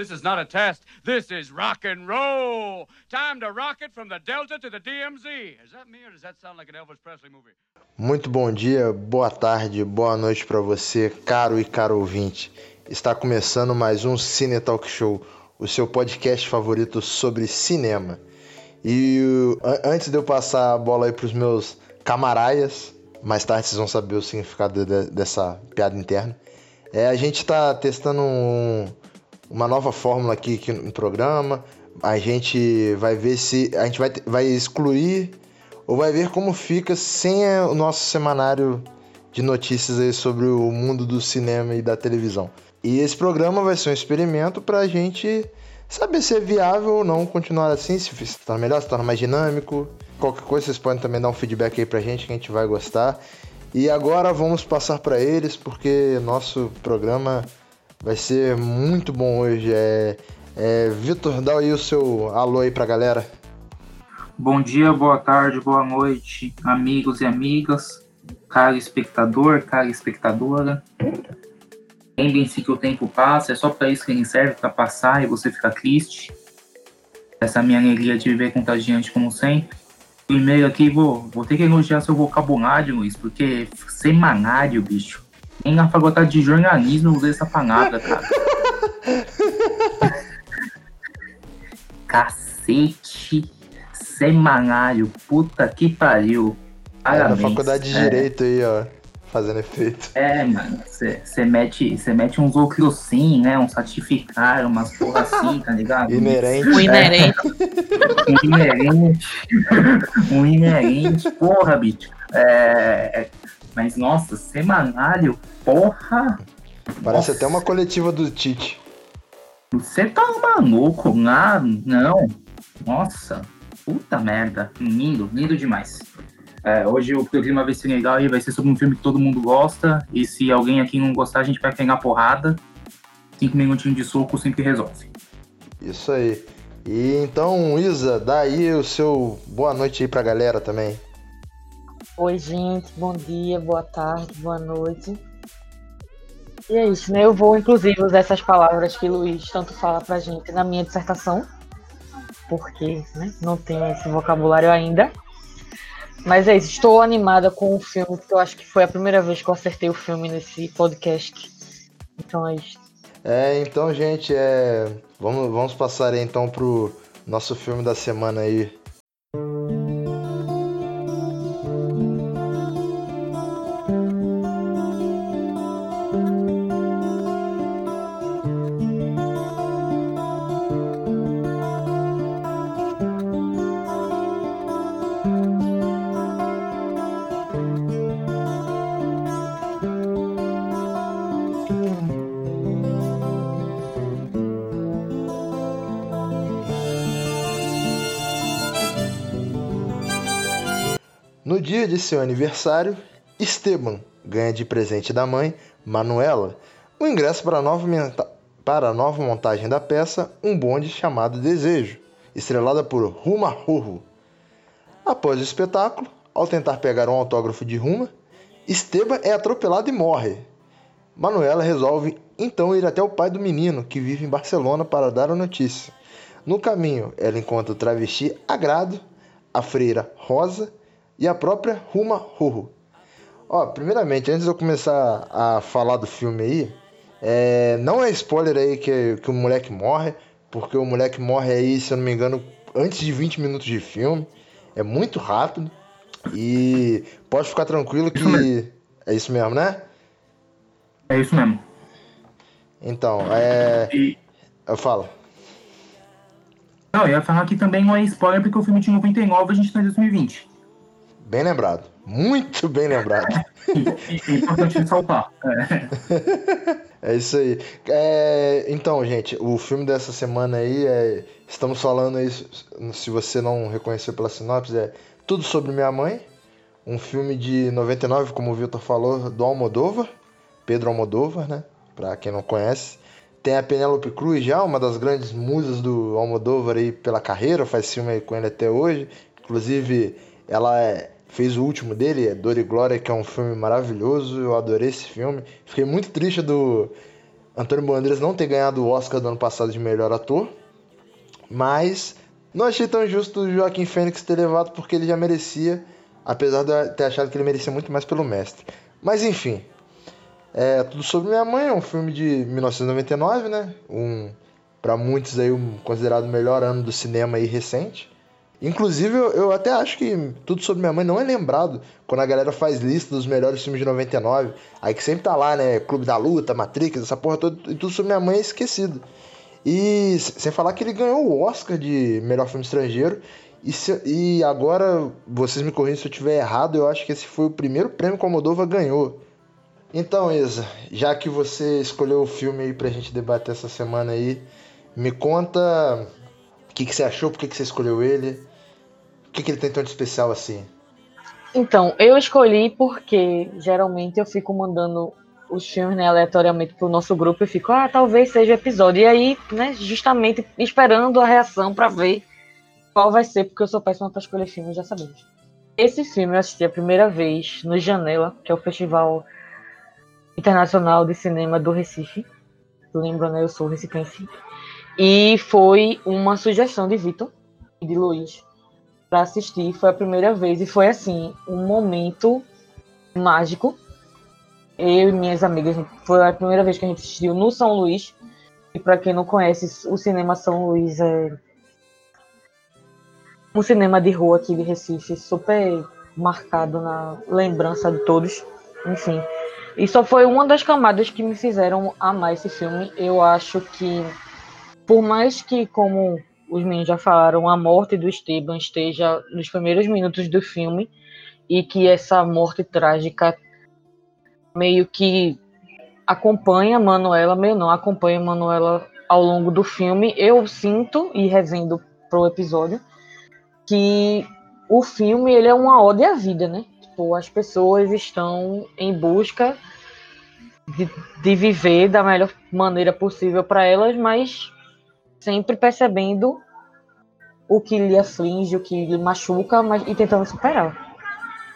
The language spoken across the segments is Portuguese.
this is not a test. This is rock and roll. Time to rock it from the Delta to the DMZ. Is that me or does that sound like an Elvis Presley movie? Muito bom dia, boa tarde, boa noite para você, caro e caro ouvinte. Está começando mais um Cine Talk Show, o seu podcast favorito sobre cinema. E antes de eu passar a bola aí pros meus camaraias, mais tarde vocês vão saber o significado de, dessa piada interna. É, a gente está testando um, uma nova fórmula aqui, aqui, no programa. A gente vai ver se. A gente vai, vai excluir ou vai ver como fica sem o nosso semanário de notícias aí sobre o mundo do cinema e da televisão. E esse programa vai ser um experimento para a gente saber se é viável ou não continuar assim, se torna melhor, se torna mais dinâmico. Qualquer coisa vocês podem também dar um feedback aí pra gente que a gente vai gostar. E agora vamos passar para eles porque nosso programa vai ser muito bom hoje. É, é, Vitor, dá aí o seu alô aí pra galera. Bom dia, boa tarde, boa noite, amigos e amigas, caro espectador, cara espectadora. Lembrem-se que o tempo passa, é só para isso que ele serve, para passar e você ficar triste. Essa é minha alegria de viver contagiante como sempre. Primeiro aqui, vou, vou ter que elogiar seu vocabulário, Luiz, porque semanário, bicho. Nem na faculdade de jornalismo eu usei essa palavra, cara. Cacete semanário, puta que pariu. Parabéns. É, na faculdade de é. Direito aí, ó, fazendo efeito. É, mano, você mete, mete uns oclocin, né, um certificado, umas porra assim, tá ligado? Inerente. Um inerente. um inerente. um inerente, porra, bicho. É, mas, nossa, semanário, porra. Parece nossa. até uma coletiva do Tite. Você tá maluco? Ah, não. Nossa, puta merda. Lindo, lindo demais. É, hoje o programa vai ser legal e vai ser sobre um filme que todo mundo gosta. E se alguém aqui não gostar, a gente vai pegar porrada. Cinco minutinhos de soco sempre resolve. Isso aí. E então, Isa, dá aí o seu boa noite aí pra galera também. Oi, gente, bom dia, boa tarde, boa noite. E é isso, né? Eu vou, inclusive, usar essas palavras que o Luiz tanto fala pra gente na minha dissertação, porque né, não tenho esse vocabulário ainda. Mas é isso, estou animada com o filme, porque eu acho que foi a primeira vez que eu acertei o filme nesse podcast. Então é isso. É, então, gente, é... vamos, vamos passar aí, então pro nosso filme da semana aí, seu aniversário, Esteban ganha de presente da mãe, Manuela, o um ingresso para a, nova para a nova montagem da peça Um Bonde Chamado Desejo, estrelada por Ruma Rurro. Após o espetáculo, ao tentar pegar um autógrafo de Ruma, Esteban é atropelado e morre. Manuela resolve então ir até o pai do menino, que vive em Barcelona, para dar a notícia. No caminho, ela encontra o travesti Agrado, a freira Rosa e a própria Ruma Ruru. Ó, primeiramente, antes de eu começar a falar do filme aí, é, não é spoiler aí que, que o moleque morre, porque o moleque morre aí, se eu não me engano, antes de 20 minutos de filme. É muito rápido. E pode ficar tranquilo que. Isso é isso mesmo, né? É isso mesmo. Então, é. E... Eu falo. Não, eu ia falar que também não é spoiler porque o filme de 99 a gente tá em 2020. Bem lembrado. Muito bem lembrado. é importante ressaltar. É. é isso aí. É, então, gente, o filme dessa semana aí é. Estamos falando aí, se você não reconheceu pela sinopse, é Tudo Sobre Minha Mãe. Um filme de 99, como o Vitor falou, do Almodóvar. Pedro Almodóvar, né? Pra quem não conhece. Tem a Penélope Cruz já, uma das grandes musas do Almodóvar aí pela carreira, faz filme aí com ele até hoje. Inclusive, ela é fez o último dele, é Dor e Glória, que é um filme maravilhoso. Eu adorei esse filme. Fiquei muito triste do Antônio Bandeiras não ter ganhado o Oscar do ano passado de melhor ator, mas não achei tão justo o Joaquim Fênix ter levado porque ele já merecia, apesar de eu ter achado que ele merecia muito mais pelo mestre. Mas enfim, é Tudo Sobre Minha Mãe é um filme de 1999, né? Um, para muitos aí, um considerado melhor ano do cinema aí recente. Inclusive, eu, eu, até acho que Tudo Sobre Minha Mãe não é lembrado quando a galera faz lista dos melhores filmes de 99. Aí que sempre tá lá, né? Clube da Luta, Matrix, essa porra toda. E Tudo Sobre Minha Mãe é esquecido. E sem falar que ele ganhou o Oscar de melhor filme estrangeiro. E, se, e agora, vocês me corrigem se eu estiver errado, eu acho que esse foi o primeiro prêmio que a Moldova ganhou. Então, Isa, já que você escolheu o filme aí pra gente debater essa semana aí, me conta o que, que você achou, por que, que você escolheu ele, o que, que ele tem de especial assim. Então, eu escolhi porque geralmente eu fico mandando os filmes né, aleatoriamente pro nosso grupo e fico, ah, talvez seja episódio. E aí, né, justamente esperando a reação para ver qual vai ser, porque eu sou péssima para escolher filme, já sabemos. Esse filme eu assisti a primeira vez no Janela, que é o Festival Internacional de Cinema do Recife. Lembra, né? Eu sou recipiente. E foi uma sugestão de Vitor e de Luiz para assistir. Foi a primeira vez e foi assim um momento mágico eu e minhas amigas, foi a primeira vez que a gente assistiu no São Luís. E para quem não conhece, o cinema São Luís é um cinema de rua aqui de Recife, super marcado na lembrança de todos. Enfim. E só foi uma das camadas que me fizeram amar esse filme. Eu acho que, por mais que, como os meninos já falaram, a morte do Esteban esteja nos primeiros minutos do filme e que essa morte trágica meio que acompanha Manuela, meio não, acompanha Manuela ao longo do filme. Eu sinto, e revendo pro episódio, que o filme ele é uma ode à vida, né? Tipo, as pessoas estão em busca de, de viver da melhor maneira possível para elas, mas sempre percebendo o que lhe aflige, o que lhe machuca, mas e tentando superar.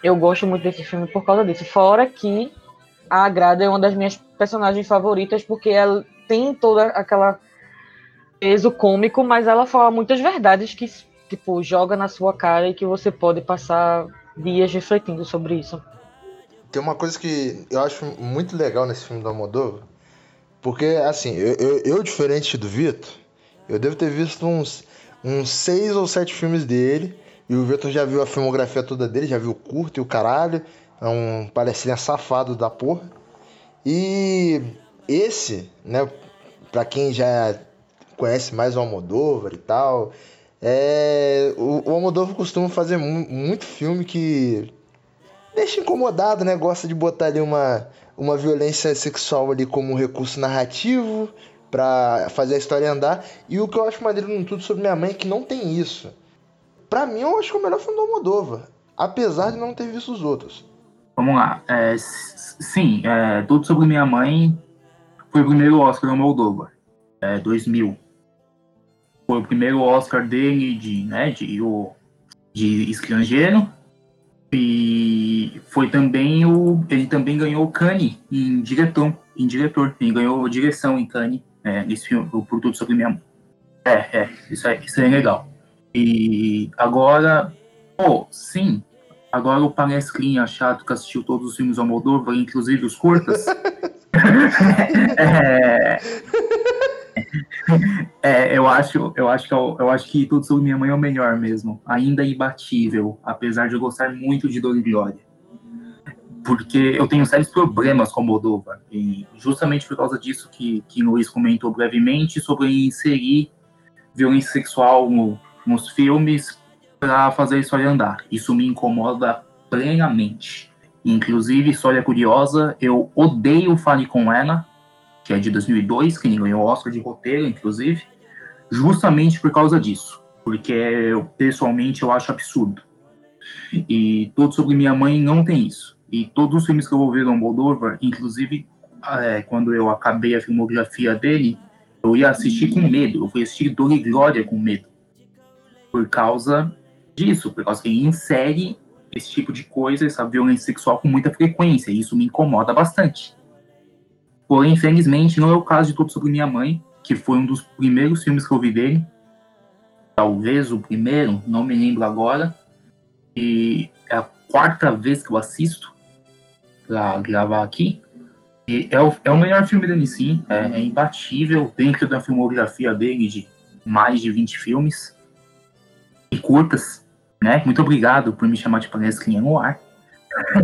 Eu gosto muito desse filme por causa disso. Fora que a Grada é uma das minhas personagens favoritas porque ela tem toda aquela peso cômico, mas ela fala muitas verdades que tipo joga na sua cara e que você pode passar dias refletindo sobre isso. Tem uma coisa que eu acho muito legal nesse filme do Almodóvar, porque assim, eu, eu, eu diferente do Vitor, eu devo ter visto uns, uns seis ou sete filmes dele, e o Vitor já viu a filmografia toda dele, já viu o curto e o caralho, é um palestrinha safado da porra. E esse, né, para quem já conhece mais o Almodóvar e tal, é, o, o Almodóvar costuma fazer mu muito filme que deixa incomodado, né? Gosta de botar ali uma, uma violência sexual ali como um recurso narrativo para fazer a história andar. E o que eu acho maneiro no Tudo Sobre Minha Mãe é que não tem isso. Pra mim, eu acho que é o melhor filme do Almodóvar, apesar de não ter visto os outros. Vamos lá. É, sim, é, Tudo Sobre Minha Mãe foi o primeiro Oscar no Moldova, é, 2000. Foi o primeiro Oscar dele de, né, de, o, de estrangeiro. E foi também o. Ele também ganhou o Cannes em diretor. Em diretor. Ele ganhou direção em Cannes é, filme, por Tudo Sobre Minha Mãe. É, é, isso é, isso é legal. E agora, pô, sim, Agora o palestrinha chato que assistiu todos os filmes Almodóvar, inclusive os curtas. é, é, eu acho, eu acho que eu, eu, acho que tudo sobre minha mãe é o melhor mesmo, ainda é imbatível, apesar de eu gostar muito de Dor e Glória, porque eu tenho sérios problemas com Almodóvar e justamente por causa disso que que Luiz comentou brevemente sobre inserir violência sexual no, nos filmes para fazer a história andar. Isso me incomoda plenamente. Inclusive, história curiosa, eu odeio Fale com Ela, que é de 2002, que ganhou o Oscar de roteiro, inclusive, justamente por causa disso. Porque, eu, pessoalmente, eu acho absurdo. E Tudo Sobre Minha Mãe não tem isso. E todos os filmes que eu vou ver do Moldova, inclusive, é, quando eu acabei a filmografia dele, eu ia assistir com medo. Eu fui assistir Dor e Glória com medo. Por causa disso, por causa que ele insere esse tipo de coisa, essa violência sexual com muita frequência, e isso me incomoda bastante. Porém, infelizmente, não é o caso de Tudo Sobre Minha Mãe, que foi um dos primeiros filmes que eu vi dele. Talvez o primeiro, não me lembro agora. E é a quarta vez que eu assisto para gravar aqui. E é o, é o melhor filme dele, sim. É, é imbatível dentro da filmografia dele de mais de 20 filmes. E curtas, né? Muito obrigado por me chamar de palestrinha no ar.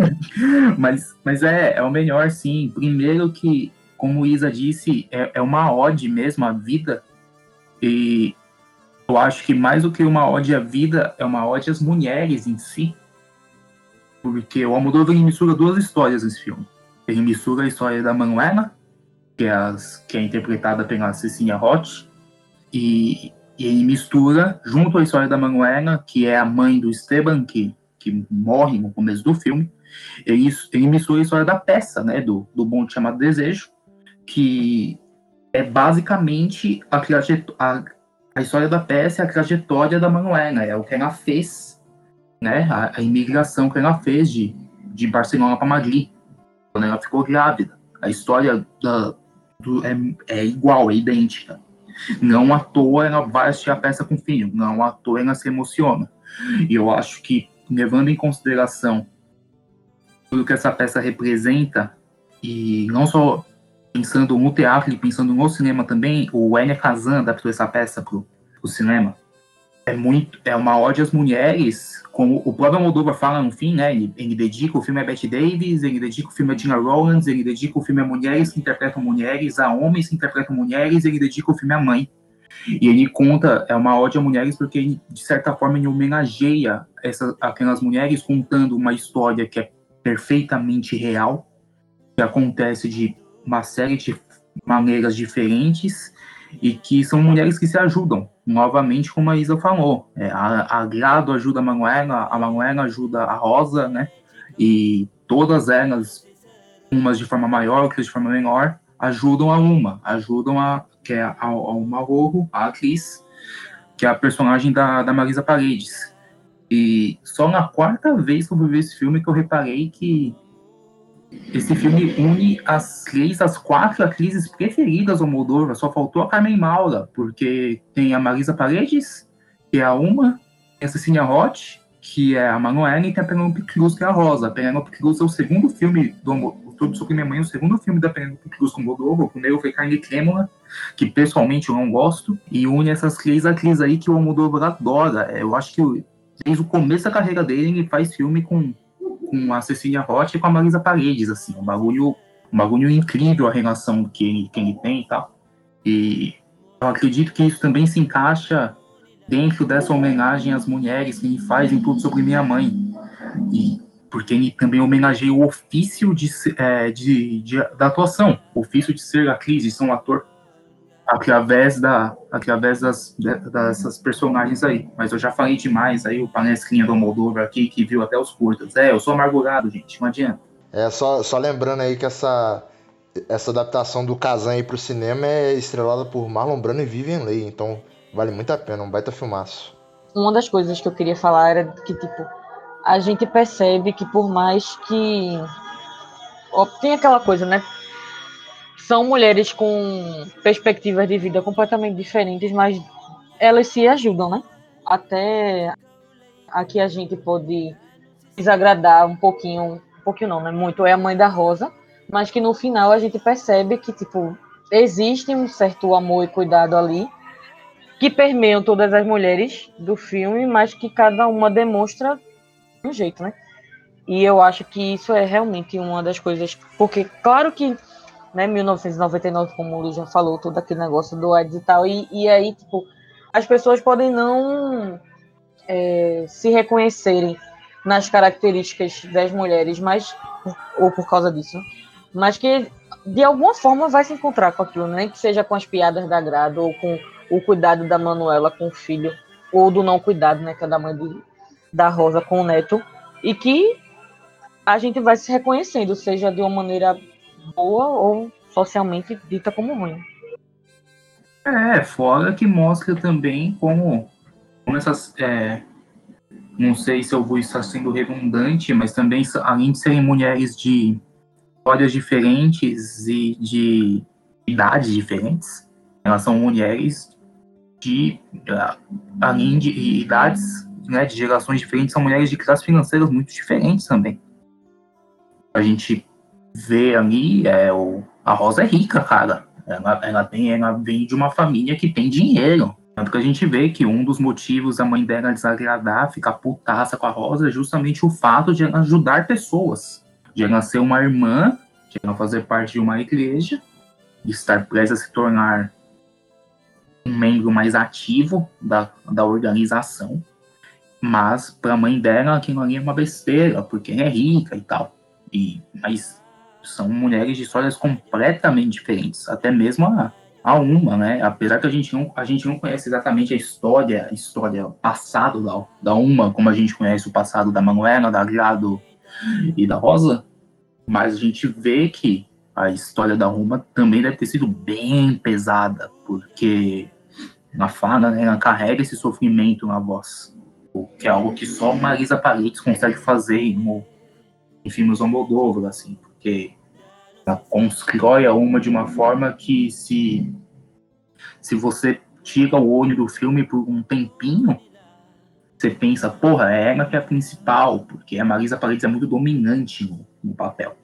mas mas é, é o melhor, sim. Primeiro que, como Isa disse, é, é uma ode mesmo à vida. E eu acho que mais do que uma ode à vida, é uma ode às mulheres em si. Porque o Almodóvar mistura duas histórias nesse filme. Ele mistura a história da Manuela, que é, as, que é interpretada pela Cecilia Roth, e, e, ele mistura, junto à história da Manuela, que é a mãe do Esteban, que, que morre no começo do filme, ele, ele mistura a história da peça, né, do, do Bonde Chamado Desejo, que é basicamente a, a, a história da peça é a trajetória da Manuela, é o que ela fez, né, a, a imigração que ela fez de, de Barcelona para Madrid, quando ela ficou grávida. A história da, do, é, é igual, é idêntica. Não à toa ela vai assistir a peça com o filho, não à toa ela se emociona. E eu acho que, levando em consideração tudo que essa peça representa, e não só pensando no teatro e pensando no cinema também, o Enya Kazan adaptou essa peça para o cinema. É muito, é uma ode às mulheres, como o próprio Moldova fala no fim, né? Ele, ele, dedica o filme a Bette Davis, ele dedica o filme a Gina Rowlands, ele dedica o filme a mulheres que interpretam mulheres, a homens que interpretam mulheres, ele dedica o filme à mãe. E ele conta, é uma ode a mulheres porque ele, de certa forma, ele homenageia essas, aquelas mulheres contando uma história que é perfeitamente real, que acontece de uma série de maneiras diferentes e que são mulheres que se ajudam. Novamente, como a Isa falou, é, a, a Grado ajuda a Manuela, a Manuela ajuda a Rosa, né? E todas elas, umas de forma maior, outras de forma menor, ajudam a uma, ajudam a que é a, a uma Rojo, a atriz, que é a personagem da, da Marisa Paredes. E só na quarta vez que eu vi esse filme que eu reparei que esse filme une as três, as quatro atrizes preferidas do Moldova. Só faltou a Carmen Maura, porque tem a Marisa Paredes, que é a uma, a Cecília Roth, que é a Manuela, e tem a Penelope Cruz, que é a Rosa. A Penelope Cruz é o segundo filme do Tudo Sobre Minha Mãe, o segundo filme da Penelope Cruz com Moldova. O primeiro foi Carne Trêmula, que pessoalmente eu não gosto, e une essas três atrizes aí que o Almodóvar adora. Eu acho que desde o começo da carreira dele, ele faz filme com com a Cecília Rocha e com a Marisa Paredes, assim, um bagulho, um bagulho incrível a relação que ele, que ele tem e tal. E eu acredito que isso também se encaixa dentro dessa homenagem às mulheres que ele faz em Tudo Sobre Minha Mãe. E porque ele também homenageia o ofício de, é, de, de, da atuação, o ofício de ser atriz, de ser um ator através da através das, dessas personagens aí. Mas eu já falei demais aí, o palestrinha do Moldova aqui, que viu até os curtas. É, eu sou amargurado, gente, não adianta. É, só, só lembrando aí que essa, essa adaptação do Kazan aí pro cinema é estrelada por Marlon Brando e Vivian Leigh, então vale muito a pena, um baita filmaço. Uma das coisas que eu queria falar era que, tipo, a gente percebe que por mais que... Ó, tem aquela coisa, né? São mulheres com perspectivas de vida completamente diferentes, mas elas se ajudam, né? Até aqui a gente pode desagradar um pouquinho, um pouquinho não, né? Muito é a mãe da Rosa, mas que no final a gente percebe que tipo existe um certo amor e cuidado ali que permeiam todas as mulheres do filme, mas que cada uma demonstra um jeito, né? E eu acho que isso é realmente uma das coisas, porque claro que né, 1999, como o Luiz já falou, todo aquele negócio do AIDS e tal, e, e aí, tipo, as pessoas podem não é, se reconhecerem nas características das mulheres, mas, ou por causa disso, mas que de alguma forma vai se encontrar com aquilo, nem que seja com as piadas da Grada, ou com o cuidado da Manuela com o filho, ou do não cuidado, né, que é da mãe de, da Rosa com o neto, e que a gente vai se reconhecendo, seja de uma maneira boa ou socialmente dita como ruim. É, fora que mostra também como, como essas. É, não sei se eu vou estar sendo redundante, mas também, além de serem mulheres de histórias diferentes e de idades diferentes. Elas são mulheres de, além de idades, né, de gerações diferentes, são mulheres de classes financeiras muito diferentes também. A gente vê ali, é, o, a Rosa é rica, cara. Ela, ela, tem, ela vem de uma família que tem dinheiro. Tanto que a gente vê que um dos motivos da mãe dela desagradar, ficar putaça com a Rosa, é justamente o fato de ela ajudar pessoas. De ela ser uma irmã, de ela fazer parte de uma igreja, de estar prestes a se tornar um membro mais ativo da, da organização. Mas para a mãe dela aquilo ali é uma besteira, porque é rica e tal. E, mas são mulheres de histórias completamente diferentes, até mesmo a, a uma, né? Apesar que a gente não, a gente não conhece exatamente a história, a história passado da, da uma, como a gente conhece o passado da Manuela, da Grado e da Rosa, mas a gente vê que a história da Uma também deve ter sido bem pesada, porque na fala, né, ela carrega esse sofrimento na voz, que é algo que só Marisa Paredes consegue fazer no, em filmes Almodóvar, assim, porque ela constrói a Uma de uma forma que se se você tira o olho do filme por um tempinho, você pensa, porra, é ela que é a principal, porque a Marisa Paredes é muito dominante no, no papel.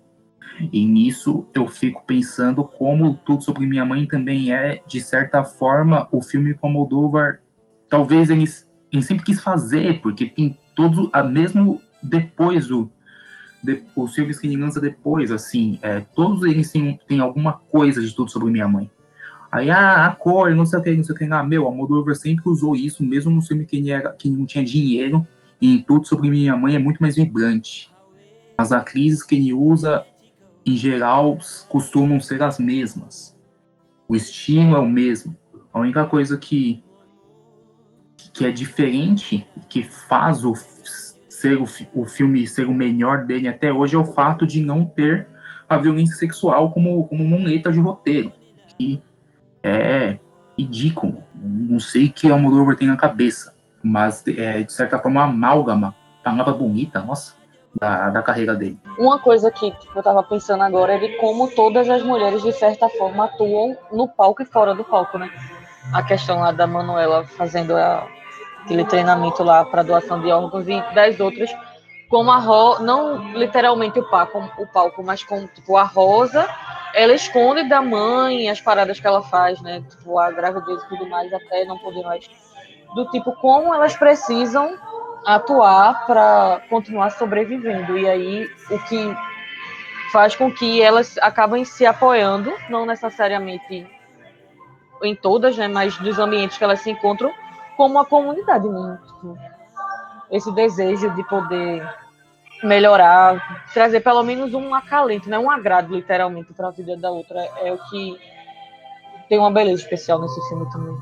E nisso eu fico pensando como Tudo Sobre Minha Mãe também é, de certa forma, o filme com Moldovar, talvez ele sempre quis fazer, porque tem todos, mesmo depois do de, que ele lança depois, assim, é, todos eles têm, têm alguma coisa de Tudo Sobre Minha Mãe. Aí, ah, a cor, não sei o que, não sei o que. Ah, meu, a Moldovar sempre usou isso, mesmo no filme que, era, que não tinha dinheiro, e Tudo Sobre Minha Mãe é muito mais vibrante. As atrizes que ele usa em geral, costumam ser as mesmas. O estilo é o mesmo. A única coisa que, que é diferente, que faz o, ser o, o filme ser o melhor dele até hoje, é o fato de não ter a violência sexual como, como moneta de roteiro. Que é ridículo. Não sei o que o Almodóvar tem na cabeça, mas é, de certa forma, uma amálgama, palavra bonita, nossa, da, da carreira dele. Uma coisa que eu tava pensando agora é de como todas as mulheres, de certa forma, atuam no palco e fora do palco, né? A questão lá da Manuela fazendo a, aquele treinamento lá para doação de órgãos e das outras, como a Ro, não literalmente o palco, o palco, mas como tipo a Rosa, ela esconde da mãe as paradas que ela faz, né? Tipo a gravidez e tudo mais, até não poder mais. Do tipo como elas precisam atuar para continuar sobrevivendo. E aí o que faz com que elas acabem se apoiando, não necessariamente em todas, né, mas dos ambientes que elas se encontram, como a comunidade mesmo. Tipo, esse desejo de poder melhorar, trazer pelo menos um acalento, né, um agrado literalmente para a vida da outra, é o que tem uma beleza especial nesse filme também.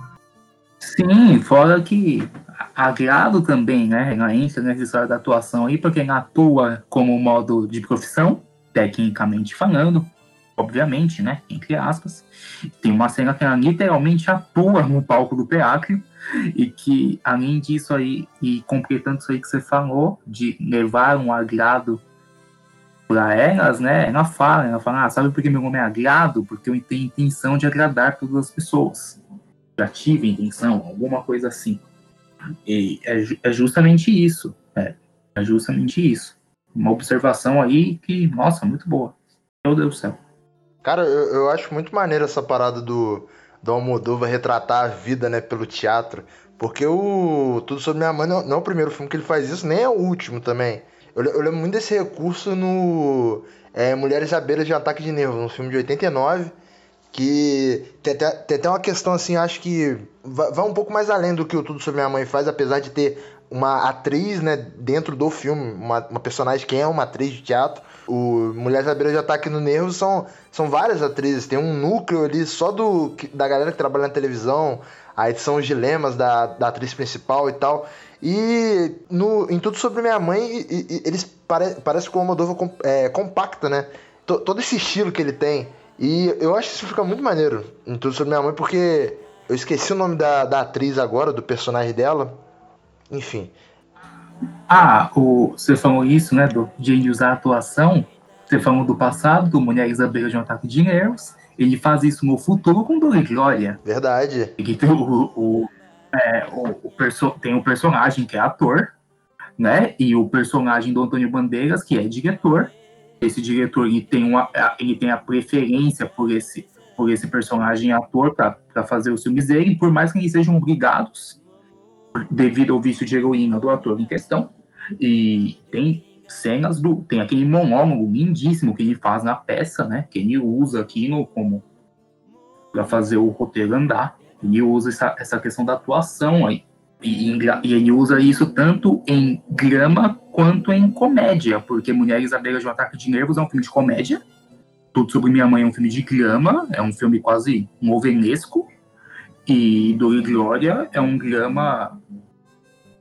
Sim, fora que agrado também, né? Entra nessa história da atuação aí, porque ela atua como modo de profissão, tecnicamente falando, obviamente, né? Entre aspas. Tem uma cena que ela literalmente atua no palco do teatro, e que, além disso aí, e completando isso aí que você falou, de levar um agrado para elas, né? Ela fala, ela fala, ah, sabe por que meu nome é agrado? Porque eu tenho intenção de agradar todas as pessoas já tive intenção, alguma coisa assim. E é, é justamente isso. É, é, justamente isso. Uma observação aí que, nossa, muito boa. Meu Deus do céu. Cara, eu, eu acho muito maneiro essa parada do, do Almodóvar retratar a vida, né, pelo teatro. Porque o Tudo Sobre Minha Mãe não, não é o primeiro filme que ele faz isso, nem é o último também. Eu, eu lembro muito desse recurso no é, Mulheres à Beira de Ataque de Nervo, um filme de 89 que tem até, tem até uma questão assim, acho que vai um pouco mais além do que o Tudo Sobre Minha Mãe faz, apesar de ter uma atriz, né, dentro do filme, uma, uma personagem que é uma atriz de teatro. O Mulheres à Beira de Ataque no Nervo são, são várias atrizes, tem um núcleo ali só do da galera que trabalha na televisão, aí são os dilemas da, da atriz principal e tal. E no, em Tudo Sobre Minha Mãe, e, e, eles pare, parece que o Almodóvar é, compacta, né? T todo esse estilo que ele tem. E eu acho que isso fica muito maneiro em Tudo Sobre Minha Mãe, porque eu esqueci o nome da, da atriz agora, do personagem dela. Enfim. Ah, o, você falou isso, né, do, de usar a atuação. você falou do passado, do Mulheres à beira de um ataque de nervos, ele faz isso no futuro com Dor e Glória. Verdade. Ele tem o, o, é, o, o tem o personagem que é ator, né? E o personagem do Antônio Bandeiras, que é diretor. Esse diretor ele tem, uma, ele tem a preferência por esse, por esse personagem ator para fazer os filmes dele, por mais que eles sejam obrigados, devido ao vício de heroína do ator em questão. E tem cenas do. Tem aquele monólogo lindíssimo que ele faz na peça, né? Que ele usa aqui no, como para fazer o roteiro andar. Ele usa essa, essa questão da atuação aí. E, e, ele usa isso tanto em drama quanto em comédia, porque Mulheres à Beira de um Ataque de Nervos é um filme de comédia. Tudo sobre Minha Mãe é um filme de drama, é um filme quase novenesco. E Dor e Glória é um drama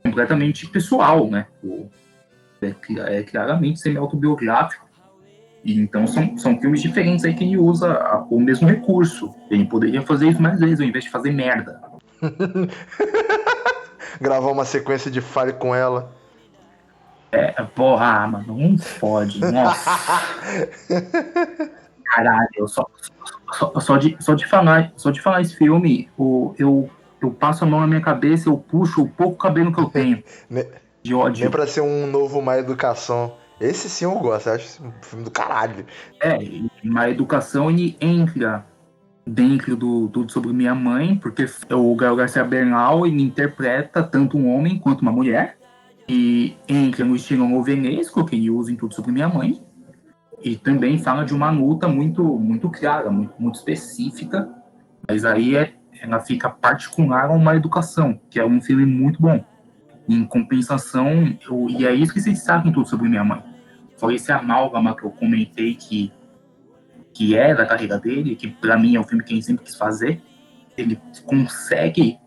completamente pessoal, né? É, é claramente semi-autobiográfico. E, então são, são filmes diferentes aí que ele usa a, o mesmo recurso. Ele poderia fazer isso mais vezes ao invés de fazer merda. Gravar uma sequência de fale com ela. É, porra, mano, não pode. Nossa. Caralho, só, só, só, de, só, de falar, só de falar esse filme, o, eu, eu passo a mão na minha cabeça, eu puxo o pouco cabelo que eu tenho. de ódio. Nem pra ser um novo Má Educação. Esse sim eu gosto, eu acho um filme do caralho. É, Má Educação ele entra dentro do Tudo Sobre Minha Mãe, porque o Gael Garcia Bernal ele interpreta tanto um homem quanto uma mulher. E entra no estilo novenesco, que ele usa em Tudo Sobre Minha Mãe. E também fala de uma luta muito, muito clara, muito, muito específica. Mas aí é, ela fica particular a uma educação, que é um filme muito bom. Em compensação, eu, e é isso que vocês sabem tudo sobre minha mãe. Foi esse amálgama que eu comentei que, que é da carreira dele, que para mim é o filme que ele sempre quis fazer. Ele consegue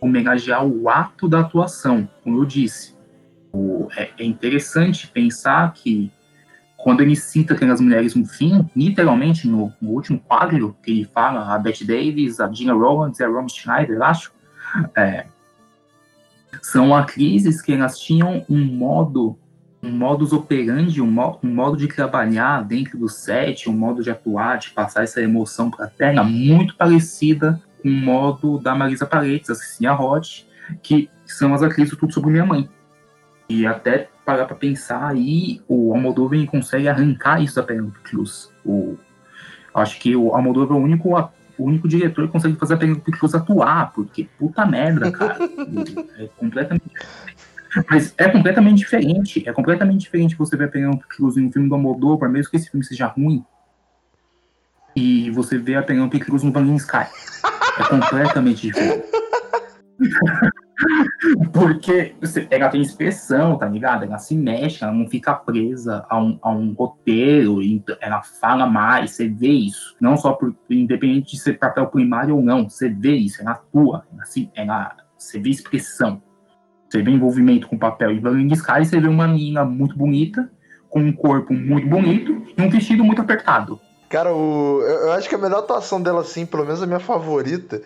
homenagear o ato da atuação, como eu disse. O, é, é interessante pensar que quando ele cita aquelas mulheres no fim, literalmente no, no, último quadro que ele fala, a Bette Davis, a Gina Rowlands e a Romy Schneider, acho, é, são atrizes que elas tinham um modo, um modus operandi, um, mo um modo de trabalhar dentro do set, um modo de atuar, de passar essa emoção para a tela, muito parecida com o modo da Marisa Paredes, a Cecilia Roth, que são as atrizes do Tudo Sobre Minha Mãe. E até parar para pensar aí, o Almodóvar consegue arrancar isso da Penelope Cruz. O, acho que o Almodóvar é o único o único diretor que consegue fazer a Penelope Cruz atuar, porque puta merda, cara. é completamente. Mas é completamente diferente. É completamente diferente você ver a Penelope Cruz em um filme do Almodóvar, mesmo que esse filme seja ruim, e você vê a Penelope Cruz no Vanilla Sky. É completamente diferente. Porque ela tem expressão, tá ligado? Ela se mexe, ela não fica presa a um, a um roteiro, ela fala mais, você vê isso. Não só por, independente de ser papel primário ou não, você vê isso, ela atua, ela, se, ela, você vê expressão, você vê envolvimento com o papel. E Vanilla Sky você vê uma menina muito bonita, com um corpo muito bonito e um vestido muito apertado. Cara, o, eu, eu acho que a melhor atuação dela, assim, pelo menos a minha favorita,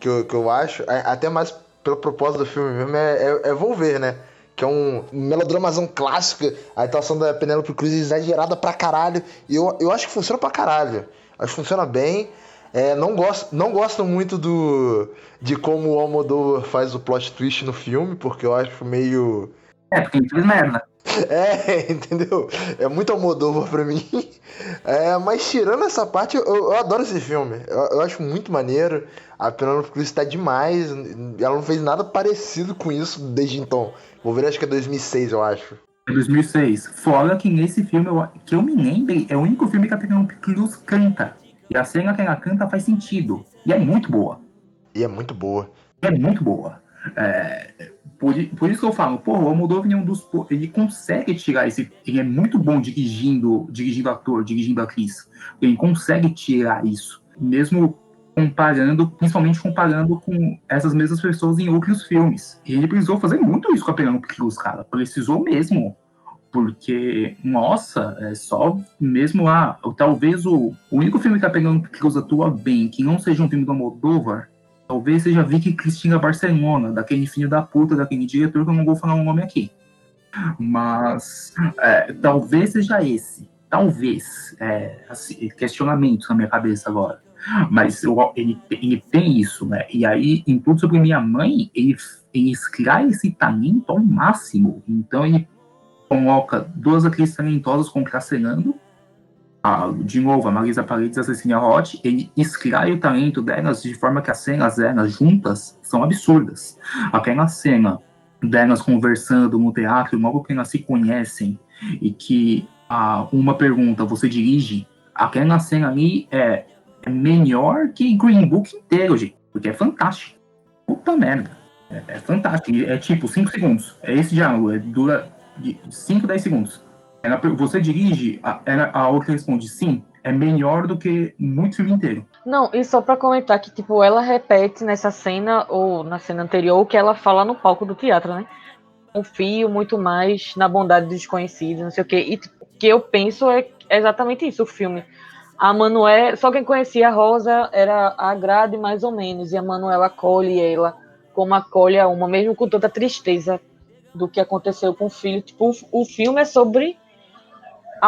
que eu, que eu acho, até mais pelo propósito do filme mesmo, é, é, é Volver, né? Que é um melodramazão clássico. A atuação da Penélope Cruz é exagerada pra caralho. E eu, eu acho que funciona pra caralho. Acho que funciona bem. É, não, gosto, não gosto muito do de como o Almodóvar faz o plot twist no filme, porque eu acho meio. É, porque ele fez merda. É, entendeu? É muito Almodóvar pra mim. É, mas tirando essa parte, eu, eu adoro esse filme. Eu, eu, acho muito maneiro. A Penelope Cruz tá demais. Ela não fez nada parecido com isso desde então. Vou ver, acho que é 2006, eu acho. É 2006. Fora que nesse filme, eu, que eu me lembre, é o único filme que a Penelope Cruz canta. E a cena que ela canta faz sentido. E é muito boa. E é muito boa. É muito boa. É, por, por, isso que eu falo, pô, o Almodóvar é um dos. Ele consegue tirar esse. Ele é muito bom dirigindo, dirigindo ator, dirigindo atriz. Ele consegue tirar isso. Mesmo comparando, principalmente comparando com essas mesmas pessoas em outros filmes. E ele precisou fazer muito isso com a Penelope Cruz, cara. Precisou mesmo. Porque, nossa, é só mesmo lá. Talvez o, o único filme que a Penelope Cruz atua bem, que não seja um filme do Almodóvar, Talvez seja Vicky Cristina Barcelona, daquele filho da puta, daquele diretor que eu não vou falar o nome aqui. Mas é, talvez seja esse. talvez, é, assim, questionamentos na minha cabeça agora, mas eu, ele, ele tem isso, né? E aí, em tudo sobre minha mãe, ele, ele esse talento ao máximo. Então, ele coloca duas atrizes talentosas contracenando. De novo, a Marisa Paredes e a Cecília Roth, ele extrai o talento delas de forma que as cenas delas juntas são absurdas. Aquela cena delas conversando no teatro, logo que elas se conhecem, e que ah, uma pergunta, você dirige, aquela cena ali é, é melhor que Green Book inteiro, gente, porque é fantástico. Puta merda. É, é fantástico. É tipo 5 segundos. É esse diálogo, é, dura 5, 10 segundos. Ela, você dirige, a, ela, a outra responde sim, é melhor do que muito filme inteiro. Não, e só pra comentar que, tipo, ela repete nessa cena, ou na cena anterior, o que ela fala no palco do teatro, né? Confio muito mais na bondade dos desconhecidos, não sei o quê. E tipo, o que eu penso é exatamente isso, o filme. A Manuela, só quem conhecia a Rosa era a Grade mais ou menos, e a Manuela acolhe ela como acolhe a uma, mesmo com tanta tristeza do que aconteceu com o filho. Tipo, o filme é sobre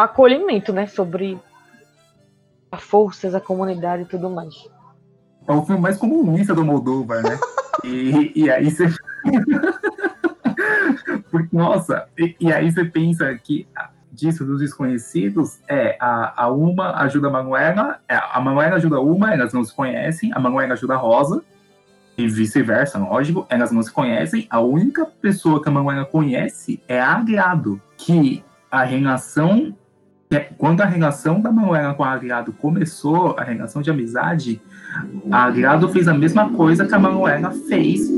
acolhimento, né? Sobre a forças, a comunidade e tudo mais. É o filme mais comunista do Moldova, né? e, e aí você. Porque, nossa, e, e, aí você pensa que disso dos desconhecidos é a, a Uma ajuda a Manuela, é, a Manuela ajuda a Uma, elas não se conhecem, a Manuela ajuda a Rosa, e vice-versa, lógico, elas não se conhecem. A única pessoa que a Manuela conhece é a Agrado, que a relação quando a relação da Manuela com a Agrado começou, a relação de amizade, a Agrado fez a mesma coisa que a Manuela fez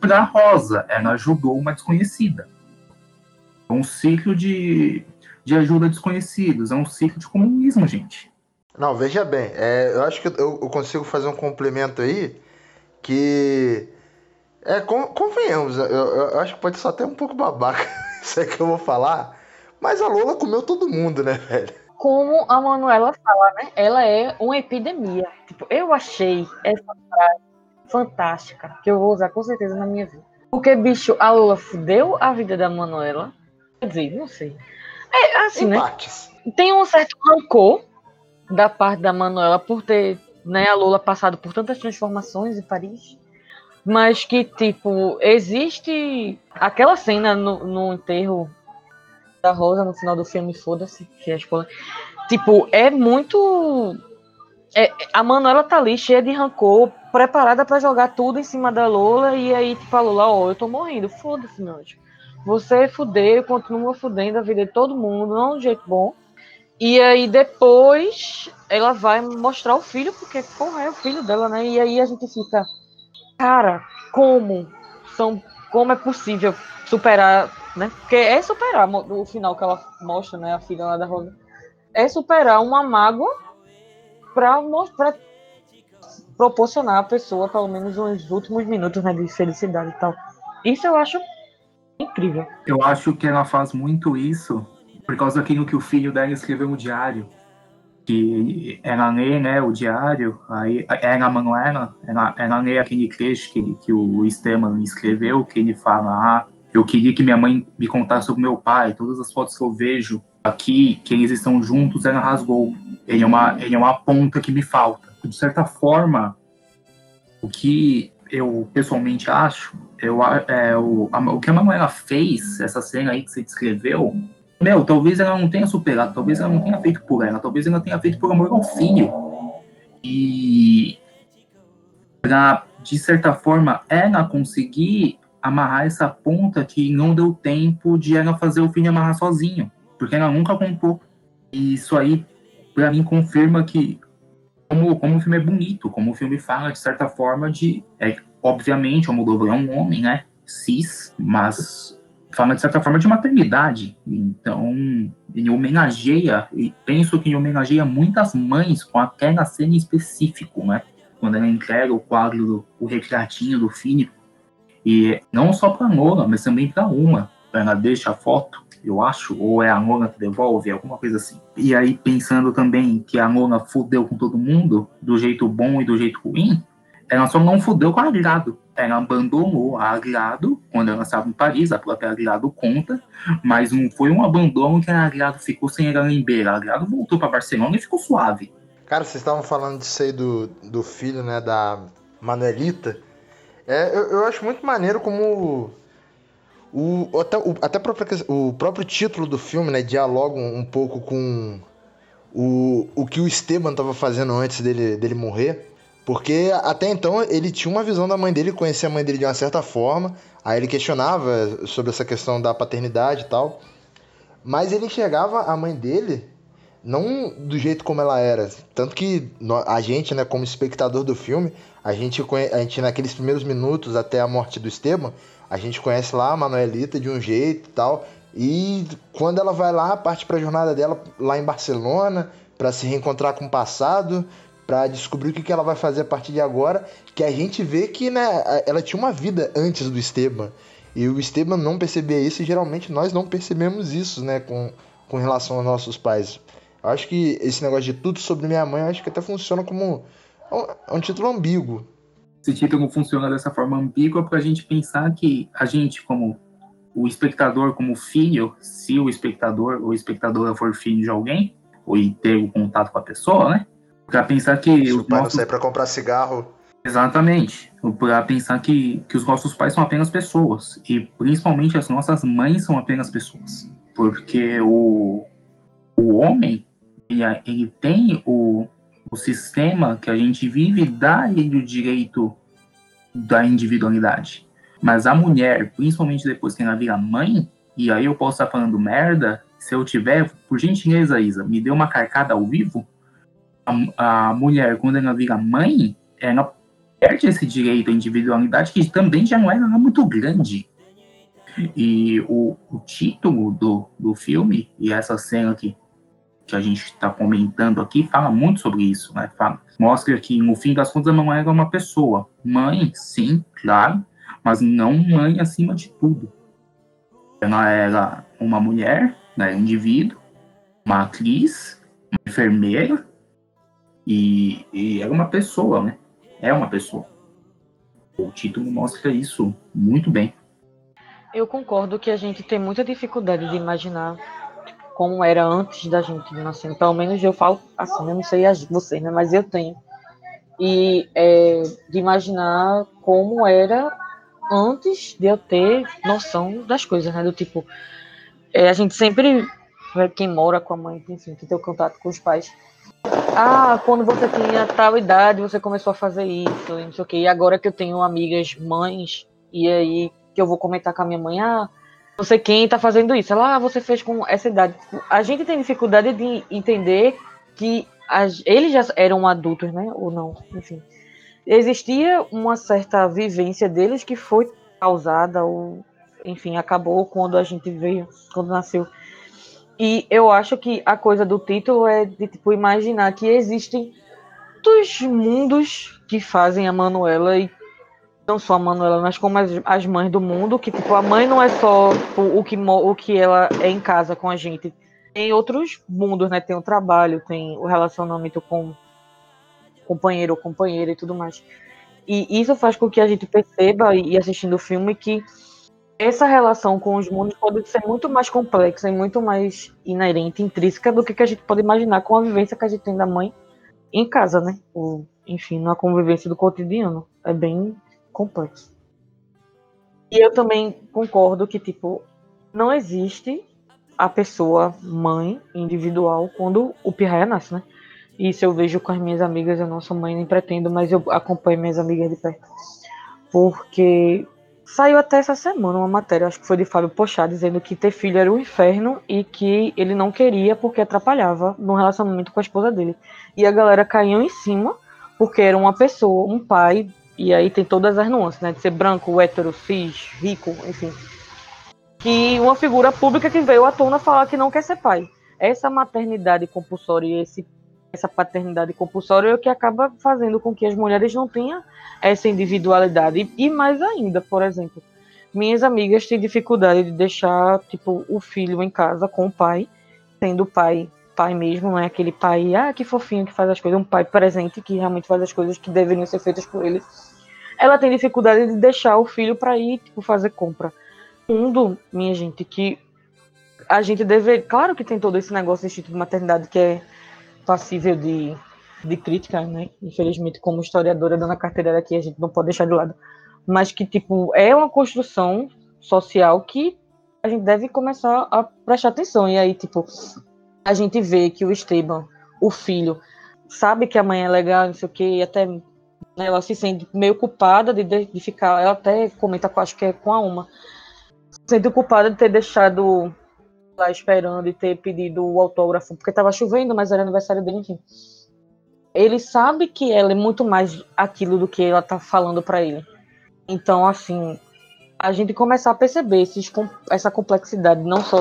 para Rosa. Ela ajudou uma desconhecida. É um ciclo de, de ajuda a desconhecidos, é um ciclo de comunismo, gente. Não, veja bem, é, eu acho que eu, eu, consigo fazer um complemento aí que. É, convenhamos, eu, eu acho que pode ser até um pouco babaca isso aí que eu vou falar mas a Lola comeu todo mundo, né, velho? Como a Manuela fala, né? Ela é uma epidemia. Tipo, eu achei essa frase fantástica, que eu vou usar com certeza na minha vida. Porque, bicho, a Lola fudeu a vida da Manuela. Quer dizer, não sei. É assim, né? Empates. né? Tem um certo rancor da parte da Manuela por ter, né, a Lola passado por tantas transformações em Paris. Mas que, tipo, existe aquela cena no, no enterro da Rosa no final do filme, foda-se, que é spoiler. Tipo, é muito. É, a Manuela tá ali cheia de rancor, preparada para jogar tudo em cima da Lola, e aí, tipo, a Lola, ó, oh, eu tô morrendo, foda-se, meu anjo. Você fudeu, continua fudendo a vida de todo mundo, não de um jeito bom. E aí depois ela vai mostrar o filho, porque, porra, é o filho dela, né? E aí a gente fica, cara, como são, como é possível superar né? Porque é superar o final que ela mostra, né? A filha lá da Rosa. É superar uma mágoa para proporcionar à pessoa pelo menos uns últimos minutos né, de felicidade e tal. Isso eu acho incrível. Eu acho que ela faz muito isso por causa daquilo que o filho dela escreveu no diário. Que ela lê né, o diário, aí ela, Manuela, ela, ela lê aquele trecho que, que o Esteban escreveu, que ele fala, ah, eu queria que minha mãe me contasse sobre meu pai. Todas as fotos que eu vejo aqui, que eles estão juntos, ela rasgou. Ele é uma, ele é uma ponta que me falta. De certa forma, o que eu pessoalmente acho, eu, é, o, a, o que a Manuela fez, essa cena aí que você descreveu, meu, talvez ela não tenha superado, talvez ela não tenha feito por ela, talvez ela tenha feito por amor ao filho. E pra, de certa forma, ela conseguir amarrar essa ponta que não deu tempo de ela fazer o filho amarrar sozinho, porque ela nunca contou. E isso aí, para mim, confirma que como, como o filme é bonito, como o filme fala, de certa forma, de. É, obviamente, o Moldova é um homem, né? Cis, mas fala de certa forma de maternidade. Então, ele homenageia, e penso que ele homenageia muitas mães com aquela cena específico, né? Quando ela entrega o quadro, o retratinho do filho e não só para a Nona, mas também para uma. Ela deixa a foto, eu acho, ou é a Nona que devolve, alguma coisa assim. E aí, pensando também que a Nona fudeu com todo mundo, do jeito bom e do jeito ruim, ela só não fudeu com a Agrado. ela abandonou a Agrado quando ela estava em Paris, a própria Agrado conta, mas não foi um abandono que a Agrado ficou sem ela lember. A Agrado voltou para Barcelona e ficou suave. Cara, vocês estavam falando disso aí do, do filho, né, da Manuelita. É, eu, eu acho muito maneiro como o, até, o, até próprio, o próprio título do filme, né, dialoga um, um pouco com o, o que o Esteban estava fazendo antes dele, dele morrer. Porque até então ele tinha uma visão da mãe dele, conhecia a mãe dele de uma certa forma, aí ele questionava sobre essa questão da paternidade e tal. Mas ele enxergava a mãe dele não do jeito como ela era. Tanto que a gente, né, como espectador do filme, a gente, a gente naqueles primeiros minutos até a morte do Esteban, a gente conhece lá a Manuelita de um jeito e tal. E quando ela vai lá, parte para a jornada dela lá em Barcelona, para se reencontrar com o passado, para descobrir o que, que ela vai fazer a partir de agora, que a gente vê que né, ela tinha uma vida antes do Esteban. E o Esteban não percebia isso e geralmente nós não percebemos isso, né, com, com relação aos nossos pais. Acho que esse negócio de tudo sobre minha mãe, acho que até funciona como um, um título ambíguo. Esse título funciona dessa forma ambígua para a gente pensar que a gente, como o espectador, como filho, se o espectador ou espectadora for filho de alguém, ou ter o contato com a pessoa, né? Para pensar que. Se o pai não sair para comprar cigarro. Exatamente. Para pensar que, que os nossos pais são apenas pessoas. E principalmente as nossas mães são apenas pessoas. Porque o, o homem, ele, tem o, o sistema que a gente vive, dá ele o direito da individualidade. Mas a mulher, principalmente depois que ela vira mãe, e aí eu posso estar falando merda, se eu tiver, por gentileza, Isa, me dê uma carcada ao vivo, a, a mulher, quando ela vira mãe, ela perde esse direito à individualidade, que também já não era muito grande. E o, o título do, do filme, e essa cena que, que a gente está comentando aqui, fala muito sobre isso, né? Fala, mostra que, no fim das contas, a mãe era uma pessoa. Mãe, sim, claro, mas não mãe acima de tudo. Ela era uma mulher, né, um indivíduo, uma atriz, uma enfermeira, e, e era uma pessoa, né? É uma pessoa. O título mostra isso muito bem. Eu concordo que a gente tem muita dificuldade de imaginar como era antes da gente nascer. Pelo menos eu falo assim, eu não sei você, né? Mas eu tenho. E é, de imaginar como era antes de eu ter noção das coisas, né? Do tipo, é, a gente sempre, né, quem mora com a mãe, enfim, que tem o contato com os pais, ah, quando você tinha tal idade, você começou a fazer isso, não sei o quê. E agora que eu tenho amigas mães, e aí que eu vou comentar com a minha mãe, ah, não sei quem tá fazendo isso. Ela, ah, você fez com essa idade. A gente tem dificuldade de entender que as, eles já eram adultos, né? Ou não, enfim. Existia uma certa vivência deles que foi causada, ou, enfim, acabou quando a gente veio, quando nasceu. E eu acho que a coisa do título é de tipo imaginar que existem muitos mundos que fazem a Manuela e não só a Manuela, mas como as, as mães do mundo, que tipo a mãe não é só tipo, o que o que ela é em casa com a gente. Tem outros mundos, né? Tem o trabalho, tem o relacionamento com companheiro ou companheira e tudo mais. E isso faz com que a gente perceba e assistindo o filme que essa relação com os mundos pode ser muito mais complexa e muito mais inerente, intrínseca do que, a gente pode imaginar com a vivência que a gente tem da mãe em casa, né? Ou, enfim, na convivência do cotidiano. É bem complexo. E eu também concordo que, tipo, não existe a pessoa mãe individual quando o pirraia nasce, né? Isso eu vejo com as minhas amigas, eu não sou mãe nem pretendo, mas eu acompanho minhas amigas de perto. Porque Saiu até essa semana uma matéria, acho que foi de Fábio Pochá, dizendo que ter filho era um inferno e que ele não queria porque atrapalhava no relacionamento com a esposa dele. E a galera caiu em cima porque era uma pessoa, um pai, e aí tem todas as nuances, né? De ser branco, hétero, cis, rico, enfim. Que uma figura pública que veio à tona falar que não quer ser pai. Essa maternidade compulsória e esse essa paternidade compulsória é o que acaba fazendo com que as mulheres não tenham essa individualidade. E mais ainda, por exemplo, minhas amigas têm dificuldade de deixar tipo o filho em casa com o pai, sendo o pai pai mesmo, não é aquele pai, ah, que fofinho que faz as coisas, um pai presente que realmente faz as coisas que deveriam ser feitas por ele. ela tem dificuldade de deixar o filho para ir tipo, fazer compra. Mundo, minha gente, que a gente deve. Claro que tem todo esse negócio de instinto de maternidade que é passível de, de crítica, né? Infelizmente, como historiadora dando a carteira aqui, a gente não pode deixar de lado. Mas que, tipo, é uma construção social que a gente deve começar a prestar atenção. E aí, tipo, a gente vê que o Esteban, o filho, sabe que a mãe é legal, não sei o quê, e até né, ela se sente meio culpada de, de ficar. Ela até comenta, acho que é com a Uma, se sente culpada de ter deixado lá esperando e ter pedido o autógrafo, porque estava chovendo, mas era aniversário dele, enfim. Ele sabe que ela é muito mais aquilo do que ela tá falando para ele. Então, assim, a gente começar a perceber esses, essa complexidade, não só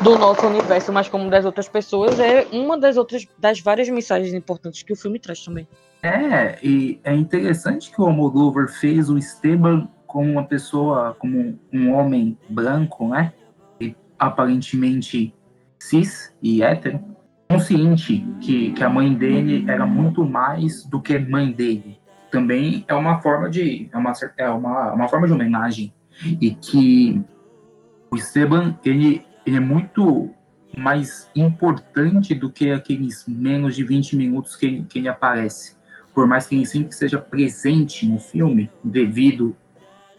do nosso universo, mas como das outras pessoas, é uma das outras das várias mensagens importantes que o filme traz também. É, e é interessante que o Almodóvar fez o Esteban como uma pessoa, como um homem branco, né? E aparentemente cis e hétero, consciente que, que a mãe dele era muito mais do que mãe dele. Também é uma forma de é uma, é uma, uma forma de homenagem e que o Esteban ele ele é muito mais importante do que aqueles menos de 20 minutos que ele, que ele aparece. Por mais que ele sempre seja presente no filme, devido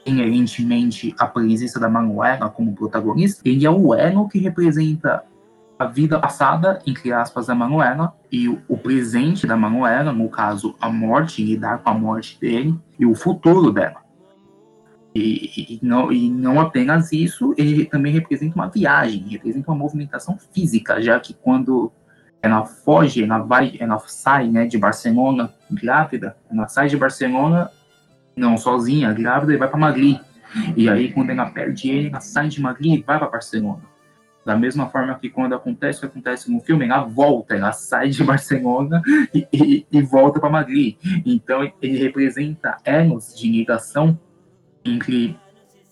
inerentemente à presença da Manuela como protagonista, ele é o elo que representa a vida passada, entre aspas, da Manuela, e o, presente da Manuela, no caso, a morte, lidar com a morte dele, e o futuro dela. E, e, não, e não apenas isso, ele também representa uma viagem, representa uma movimentação física, já que quando ela foge, ela vai, ela sai né, de Barcelona grávida, ela sai de Barcelona, não sozinha, grávida, e vai para Madrid. E aí, quando ela perde ele, ela sai de Madrid e vai para Barcelona. Da mesma forma que quando acontece o que acontece no filme, ela volta, ela sai de Barcelona e, e, e volta para Madrid. Então, ele representa anos de ligação entre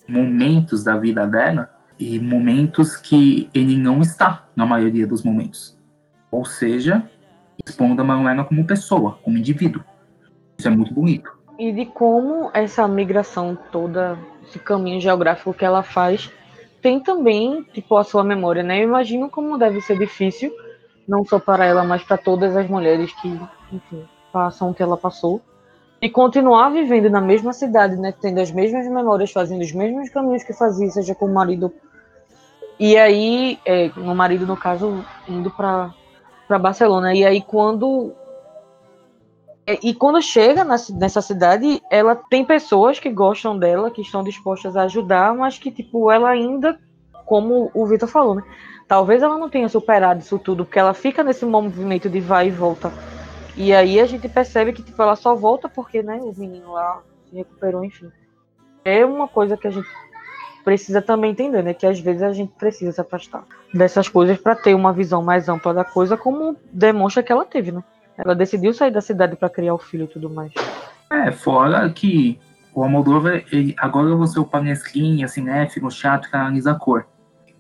momentos da vida dela e momentos que ele não está na maioria dos momentos. Ou seja, expondo a Manuela como pessoa, como indivíduo. Isso é muito bonito. E de como essa migração toda, esse caminho geográfico que ela faz, tem também, tipo, a sua memória, né? Eu imagino como deve ser difícil, não só para ela, mas para todas as mulheres que, enfim, passam o que ela passou e continuar vivendo na mesma cidade, né, tendo as mesmas memórias, fazendo os mesmos caminhos que fazia, seja com o marido. E aí, é, marido, no caso, indo para Barcelona. E aí, quando. É, e quando chega nessa cidade, ela tem pessoas que gostam dela, que estão dispostas a ajudar, mas que, tipo, ela ainda, como o Vitor falou, né? Talvez ela não tenha superado isso tudo, porque ela fica nesse movimento de vai e volta e aí a gente percebe que tipo, ela só volta porque né, o menino lá se recuperou, enfim. É uma coisa que a gente precisa também entender, né? Que às vezes a gente precisa se afastar dessas coisas para ter uma visão mais ampla da coisa, como demonstra que ela teve, né? Ela decidiu sair da cidade para criar o filho e tudo mais. É, fora que o Almodóvar, ele, agora eu vou ser o palestrinha, cinéfilo, chato que analisa a cor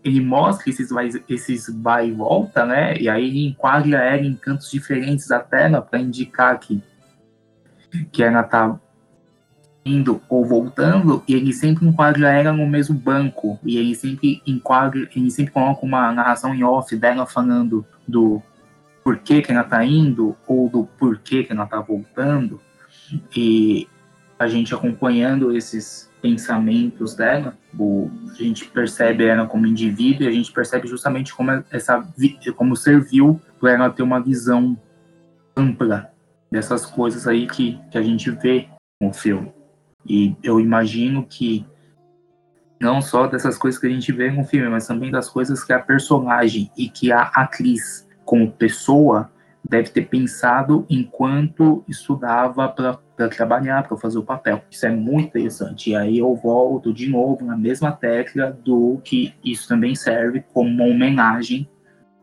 ele mostra esses vai, esses vai e volta, né? E aí ele enquadra ela em cantos diferentes da tela para indicar que, que ela tá indo ou voltando, e ele sempre enquadra ela no mesmo banco, e ele sempre enquadra, ele sempre coloca uma narração em off dela falando do porquê que ela tá indo, ou do porquê que ela tá voltando, e a gente acompanhando esses pensamentos dela, o, a gente percebe ela como indivíduo e a gente percebe justamente como essa como serviu para ela ter uma visão ampla dessas coisas aí que, que a gente vê no filme. E eu imagino que não só dessas coisas que a gente vê no filme, mas também das coisas que a personagem e que a atriz como pessoa deve ter pensado enquanto estudava para trabalhar, para fazer o papel. Isso é muito interessante. E aí eu volto de novo na mesma tecla do que isso também serve como uma homenagem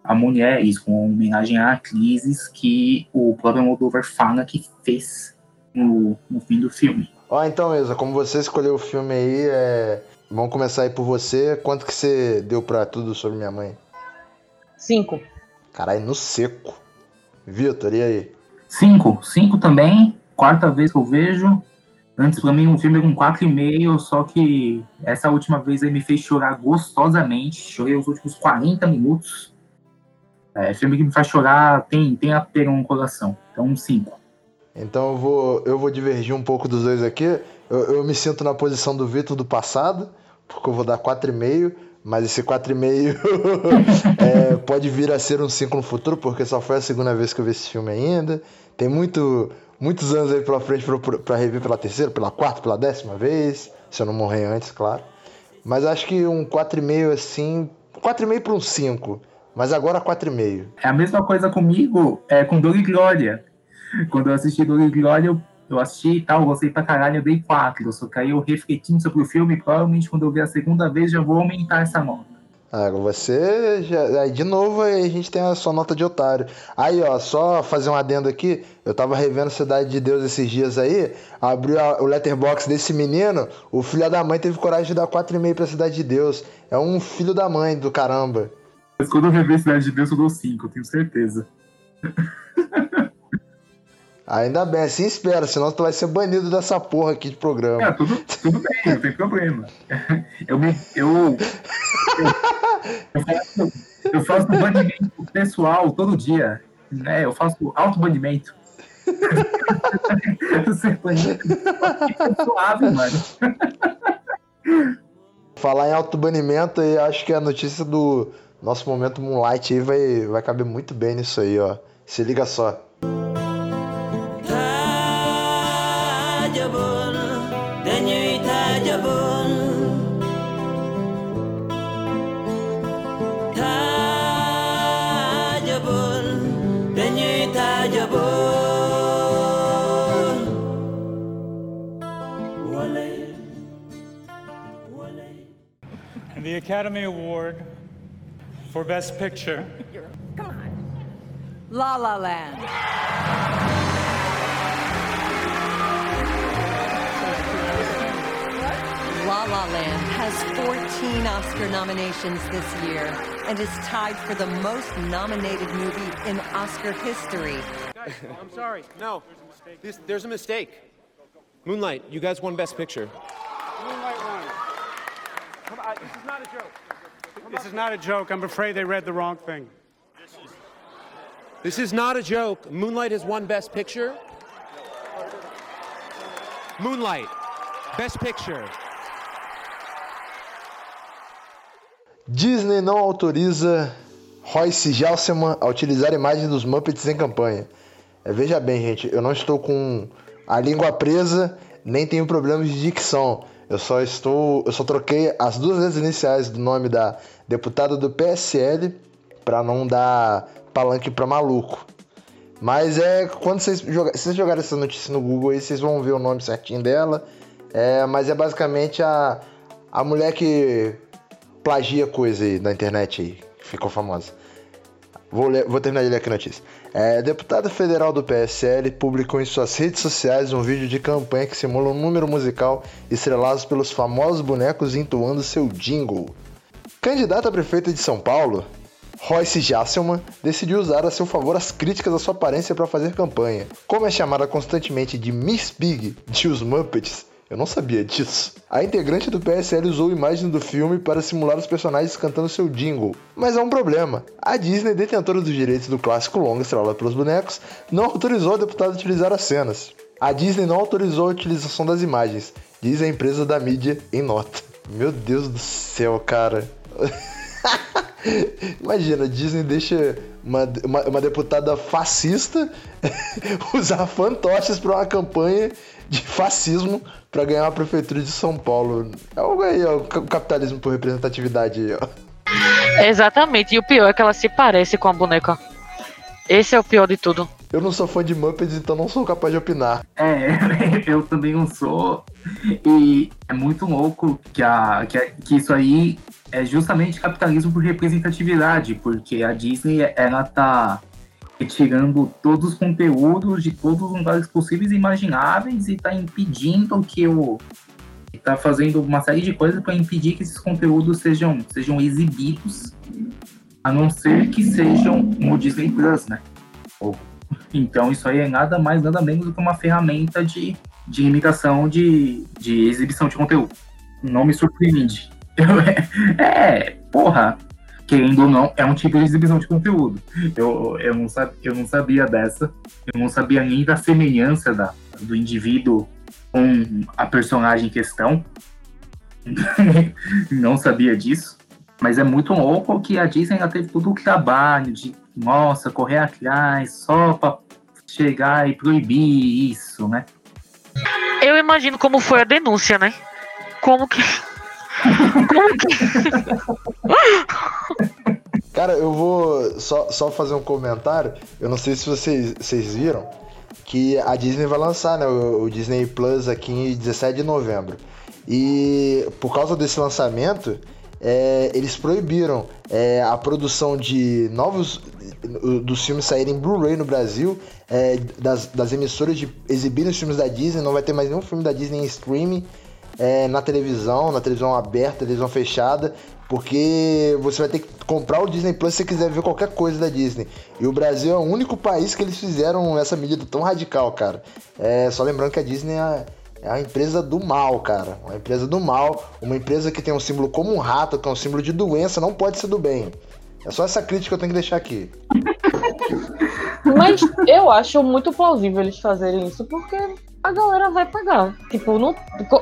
a mulheres, como uma homenagem a atrizes que o próprio Moldover fala que fez no, no fim do filme. Ó, oh, então, Isa, como você escolheu o filme aí, é... vamos começar aí por você. Quanto que você deu para tudo sobre minha mãe? Cinco. Caralho, no seco. Vitor, e aí? Cinco. Cinco também. Quarta vez que eu vejo. Antes, pra mim, um filme com 4,5, só que essa última vez aí me fez chorar gostosamente. Chorei os últimos 40 minutos. É, filme que me faz chorar tem, tem apego no coração. Então, um 5. Então eu vou, eu vou divergir um pouco dos dois aqui. Eu, eu me sinto na posição do Vitor do passado, porque eu vou dar 4,5, mas esse 4,5 é, pode vir a ser um 5 no futuro, porque só foi a segunda vez que eu vi esse filme ainda. Tem muito, muitos anos aí pela frente para rever pela terceira, pela quarta, pela décima vez, se eu não morrer antes, claro. Mas acho que um 4,5 assim, 4,5 para um 5, mas agora 4,5. É a mesma coisa comigo, é com Dor e Glória. Quando eu assisti Dor e Glória, eu, eu assisti e tal, gostei pra caralho, eu dei 4. Só que aí eu refletindo sobre o filme, provavelmente quando eu ver a segunda vez já vou aumentar essa nota. Ah, você já. Aí de novo aí a gente tem a sua nota de otário. Aí, ó, só fazer um adendo aqui. Eu tava revendo Cidade de Deus esses dias aí. Abriu a, o letterbox desse menino. O filho da mãe teve coragem de dar 4,5 pra Cidade de Deus. É um filho da mãe do caramba. Mas quando eu rever Cidade de Deus, eu dou 5, eu tenho certeza. Ainda bem, assim espera, senão tu vai ser banido dessa porra aqui de programa. É, tudo, tudo bem, não tem problema. Eu me. Eu, eu, eu, faço, eu faço banimento pessoal todo dia. Né? Eu faço auto-banimento. Ser banido é suave, mano. Falar em auto-banimento, e acho que a notícia do nosso momento Moonlight aí vai, vai caber muito bem nisso aí, ó. Se liga só. The Academy Award for Best Picture. Come on. La La Land. La La Land has 14 Oscar nominations this year and is tied for the most nominated movie in Oscar history. Guys, I'm sorry. No, there's a this, there's a mistake. Moonlight, you guys won Best Picture. This is not a joke. This is not a joke. I'm afraid they read the wrong thing. This is not a joke. Moonlight has won Best Picture. Moonlight, Best Picture. Disney não autoriza Royce Gelselman a utilizar imagens dos Muppets em campanha. É, veja bem, gente, eu não estou com a língua presa, nem tenho problemas de dicção. Eu só estou, eu só troquei as duas letras iniciais do nome da deputada do PSL para não dar palanque para maluco. Mas é quando vocês, joga, vocês jogarem essa notícia no Google aí, vocês vão ver o nome certinho dela. É, mas é basicamente a, a mulher que plagia coisa aí na internet aí, ficou famosa. Vou, ler, vou terminar de ler aqui a notícia. É, deputada federal do PSL publicou em suas redes sociais um vídeo de campanha que simula um número musical estrelado pelos famosos bonecos entoando seu jingle. Candidata a prefeita de São Paulo, Royce Jasselman decidiu usar a seu favor as críticas à sua aparência para fazer campanha. Como é chamada constantemente de Miss Pig de Os Muppets, eu não sabia disso. A integrante do PSL usou imagens do filme para simular os personagens cantando seu jingle. Mas há um problema. A Disney, detentora dos direitos do clássico longa estrelado pelos bonecos, não autorizou a deputada a utilizar as cenas. A Disney não autorizou a utilização das imagens, diz a empresa da mídia em nota. Meu Deus do céu, cara. Imagina, a Disney deixa uma, uma, uma deputada fascista usar fantoches para uma campanha de fascismo para ganhar a prefeitura de São Paulo. É algo aí, ó, o capitalismo por representatividade aí, ó. Exatamente, e o pior é que ela se parece com a boneca. Esse é o pior de tudo. Eu não sou fã de Muppets, então não sou capaz de opinar. É, eu também não sou. E é muito louco que, a, que, a, que isso aí é justamente capitalismo por representatividade, porque a Disney, ela tá retirando todos os conteúdos de todos os lugares possíveis e imagináveis e tá impedindo que o tá fazendo uma série de coisas para impedir que esses conteúdos sejam sejam exibidos, a não ser que sejam no Disney Plus, né? Então isso aí é nada mais nada menos do que uma ferramenta de de imitação de, de exibição de conteúdo. Não me surpreende. é, porra, querendo ou não, é um tipo de exibição de conteúdo. Eu, eu, não, sabia, eu não sabia dessa, eu não sabia nem da semelhança da, do indivíduo com a personagem em questão. não sabia disso. Mas é muito louco que a Disney ainda teve todo o trabalho de, nossa, correr atrás só pra chegar e proibir isso, né? Eu imagino como foi a denúncia, né? Como que. Cara, eu vou só, só fazer um comentário. Eu não sei se vocês, vocês viram que a Disney vai lançar né, o, o Disney Plus aqui em 17 de novembro. E por causa desse lançamento, é, eles proibiram é, a produção de novos dos filmes saírem Blu-ray no Brasil, é, das, das, emissoras de exibirem os filmes da Disney, não vai ter mais nenhum filme da Disney em streaming é, na televisão, na televisão aberta, televisão fechada, porque você vai ter que comprar o Disney Plus se você quiser ver qualquer coisa da Disney. E o Brasil é o único país que eles fizeram essa medida tão radical, cara. É, só lembrando que a Disney é é a empresa do mal, cara. Uma empresa do mal. Uma empresa que tem um símbolo como um rato, que é um símbolo de doença, não pode ser do bem. É só essa crítica que eu tenho que deixar aqui. Mas eu acho muito plausível eles fazerem isso, porque a galera vai pagar. Tipo, não,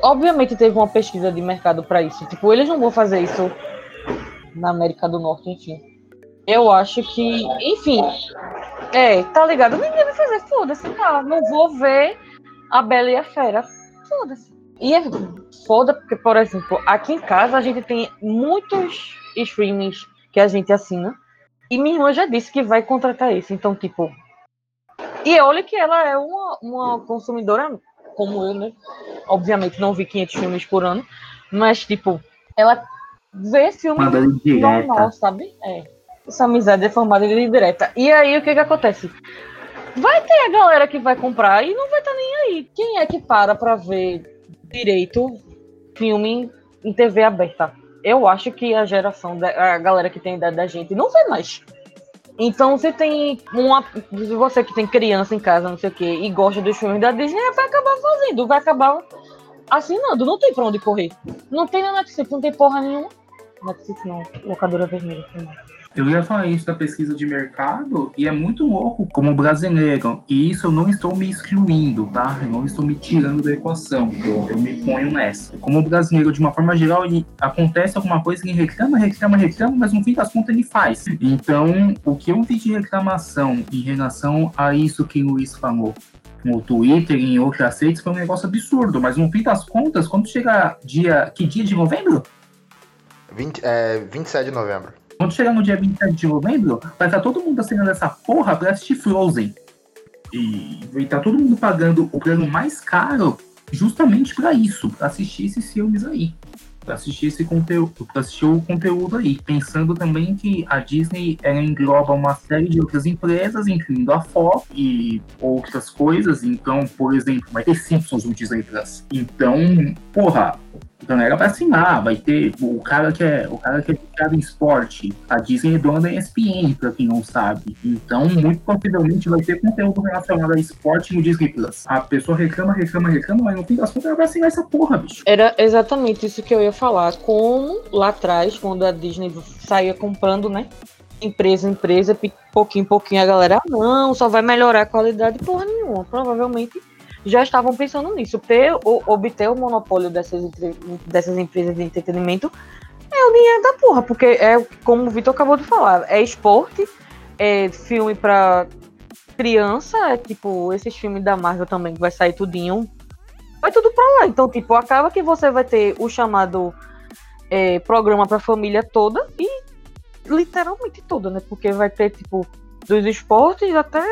obviamente teve uma pesquisa de mercado para isso. Tipo, eles não vão fazer isso na América do Norte, enfim. Eu acho que, enfim, é, tá ligado? Ninguém vai fazer, foda-se, tá. Não vou ver a Bela e a Fera foda-se. E é foda porque, por exemplo, aqui em casa a gente tem muitos streamings que a gente assina. E minha irmã já disse que vai contratar esse. Então, tipo. E olha que ela é uma, uma consumidora como eu, né? Obviamente não vi 500 filmes por ano. Mas, tipo, ela vê filme normal, sabe? É. Essa amizade é formada de direta. E aí, o que que acontece? Vai ter a galera que vai comprar e não vai estar tá nem aí. Quem é que para pra ver direito filme em TV aberta? Eu acho que a geração, da, a galera que tem idade da gente não vê mais. Então, se tem uma. Você que tem criança em casa, não sei o quê, e gosta dos filmes da Disney, vai acabar fazendo, vai acabar assinando. Não tem pra onde correr. Não tem na Netflix, não tem porra nenhuma. Netflix não, locadora vermelha. Eu ia falar isso da pesquisa de mercado e é muito louco como brasileiro. E isso eu não estou me excluindo, tá? Eu não estou me tirando da equação. Eu, eu me ponho nessa. Como brasileiro, de uma forma geral, ele acontece alguma coisa ele reclama, reclama, reclama, mas no fim das contas ele faz. Então, o que eu vi de reclamação em relação a isso que o Luiz falou no Twitter e em outras redes foi um negócio absurdo. Mas no fim das contas, quando chega dia. Que dia de novembro? 20, é, 27 de novembro. Quando chegar no dia 27 de novembro, vai estar todo mundo assinando essa porra pra assistir Frozen. E vai estar todo mundo pagando o plano mais caro justamente para isso, para assistir esses filmes aí. Pra assistir esse conteúdo, pra assistir o conteúdo aí. Pensando também que a Disney ela engloba uma série de outras empresas, incluindo a Fox e outras coisas. Então, por exemplo, vai ter Simpsons no Disney Plus. Então, porra, então era para assinar, vai ter o cara que é o cara que é viciado em esporte, a Disney é dona da ESPN, para quem não sabe. Então, muito possivelmente vai ter conteúdo relacionado a esporte no Disney Plus. A pessoa reclama, reclama, reclama, mas no fim das contas ela vai assinar essa porra, bicho. Era exatamente isso que eu ia falar. Como lá atrás, quando a Disney saía comprando, né? Empresa, empresa, pouquinho, pouquinho a galera, ah, não, só vai melhorar a qualidade, porra nenhuma. Provavelmente já estavam pensando nisso. O, obter o monopólio dessas, dessas empresas de entretenimento é o dinheiro da porra, porque é como o Vitor acabou de falar, é esporte, é filme para criança, é tipo esses filmes da Marvel também que vai sair tudinho, vai tudo para lá. Então, tipo, acaba que você vai ter o chamado é, programa para família toda e literalmente toda, né? Porque vai ter tipo dos esportes até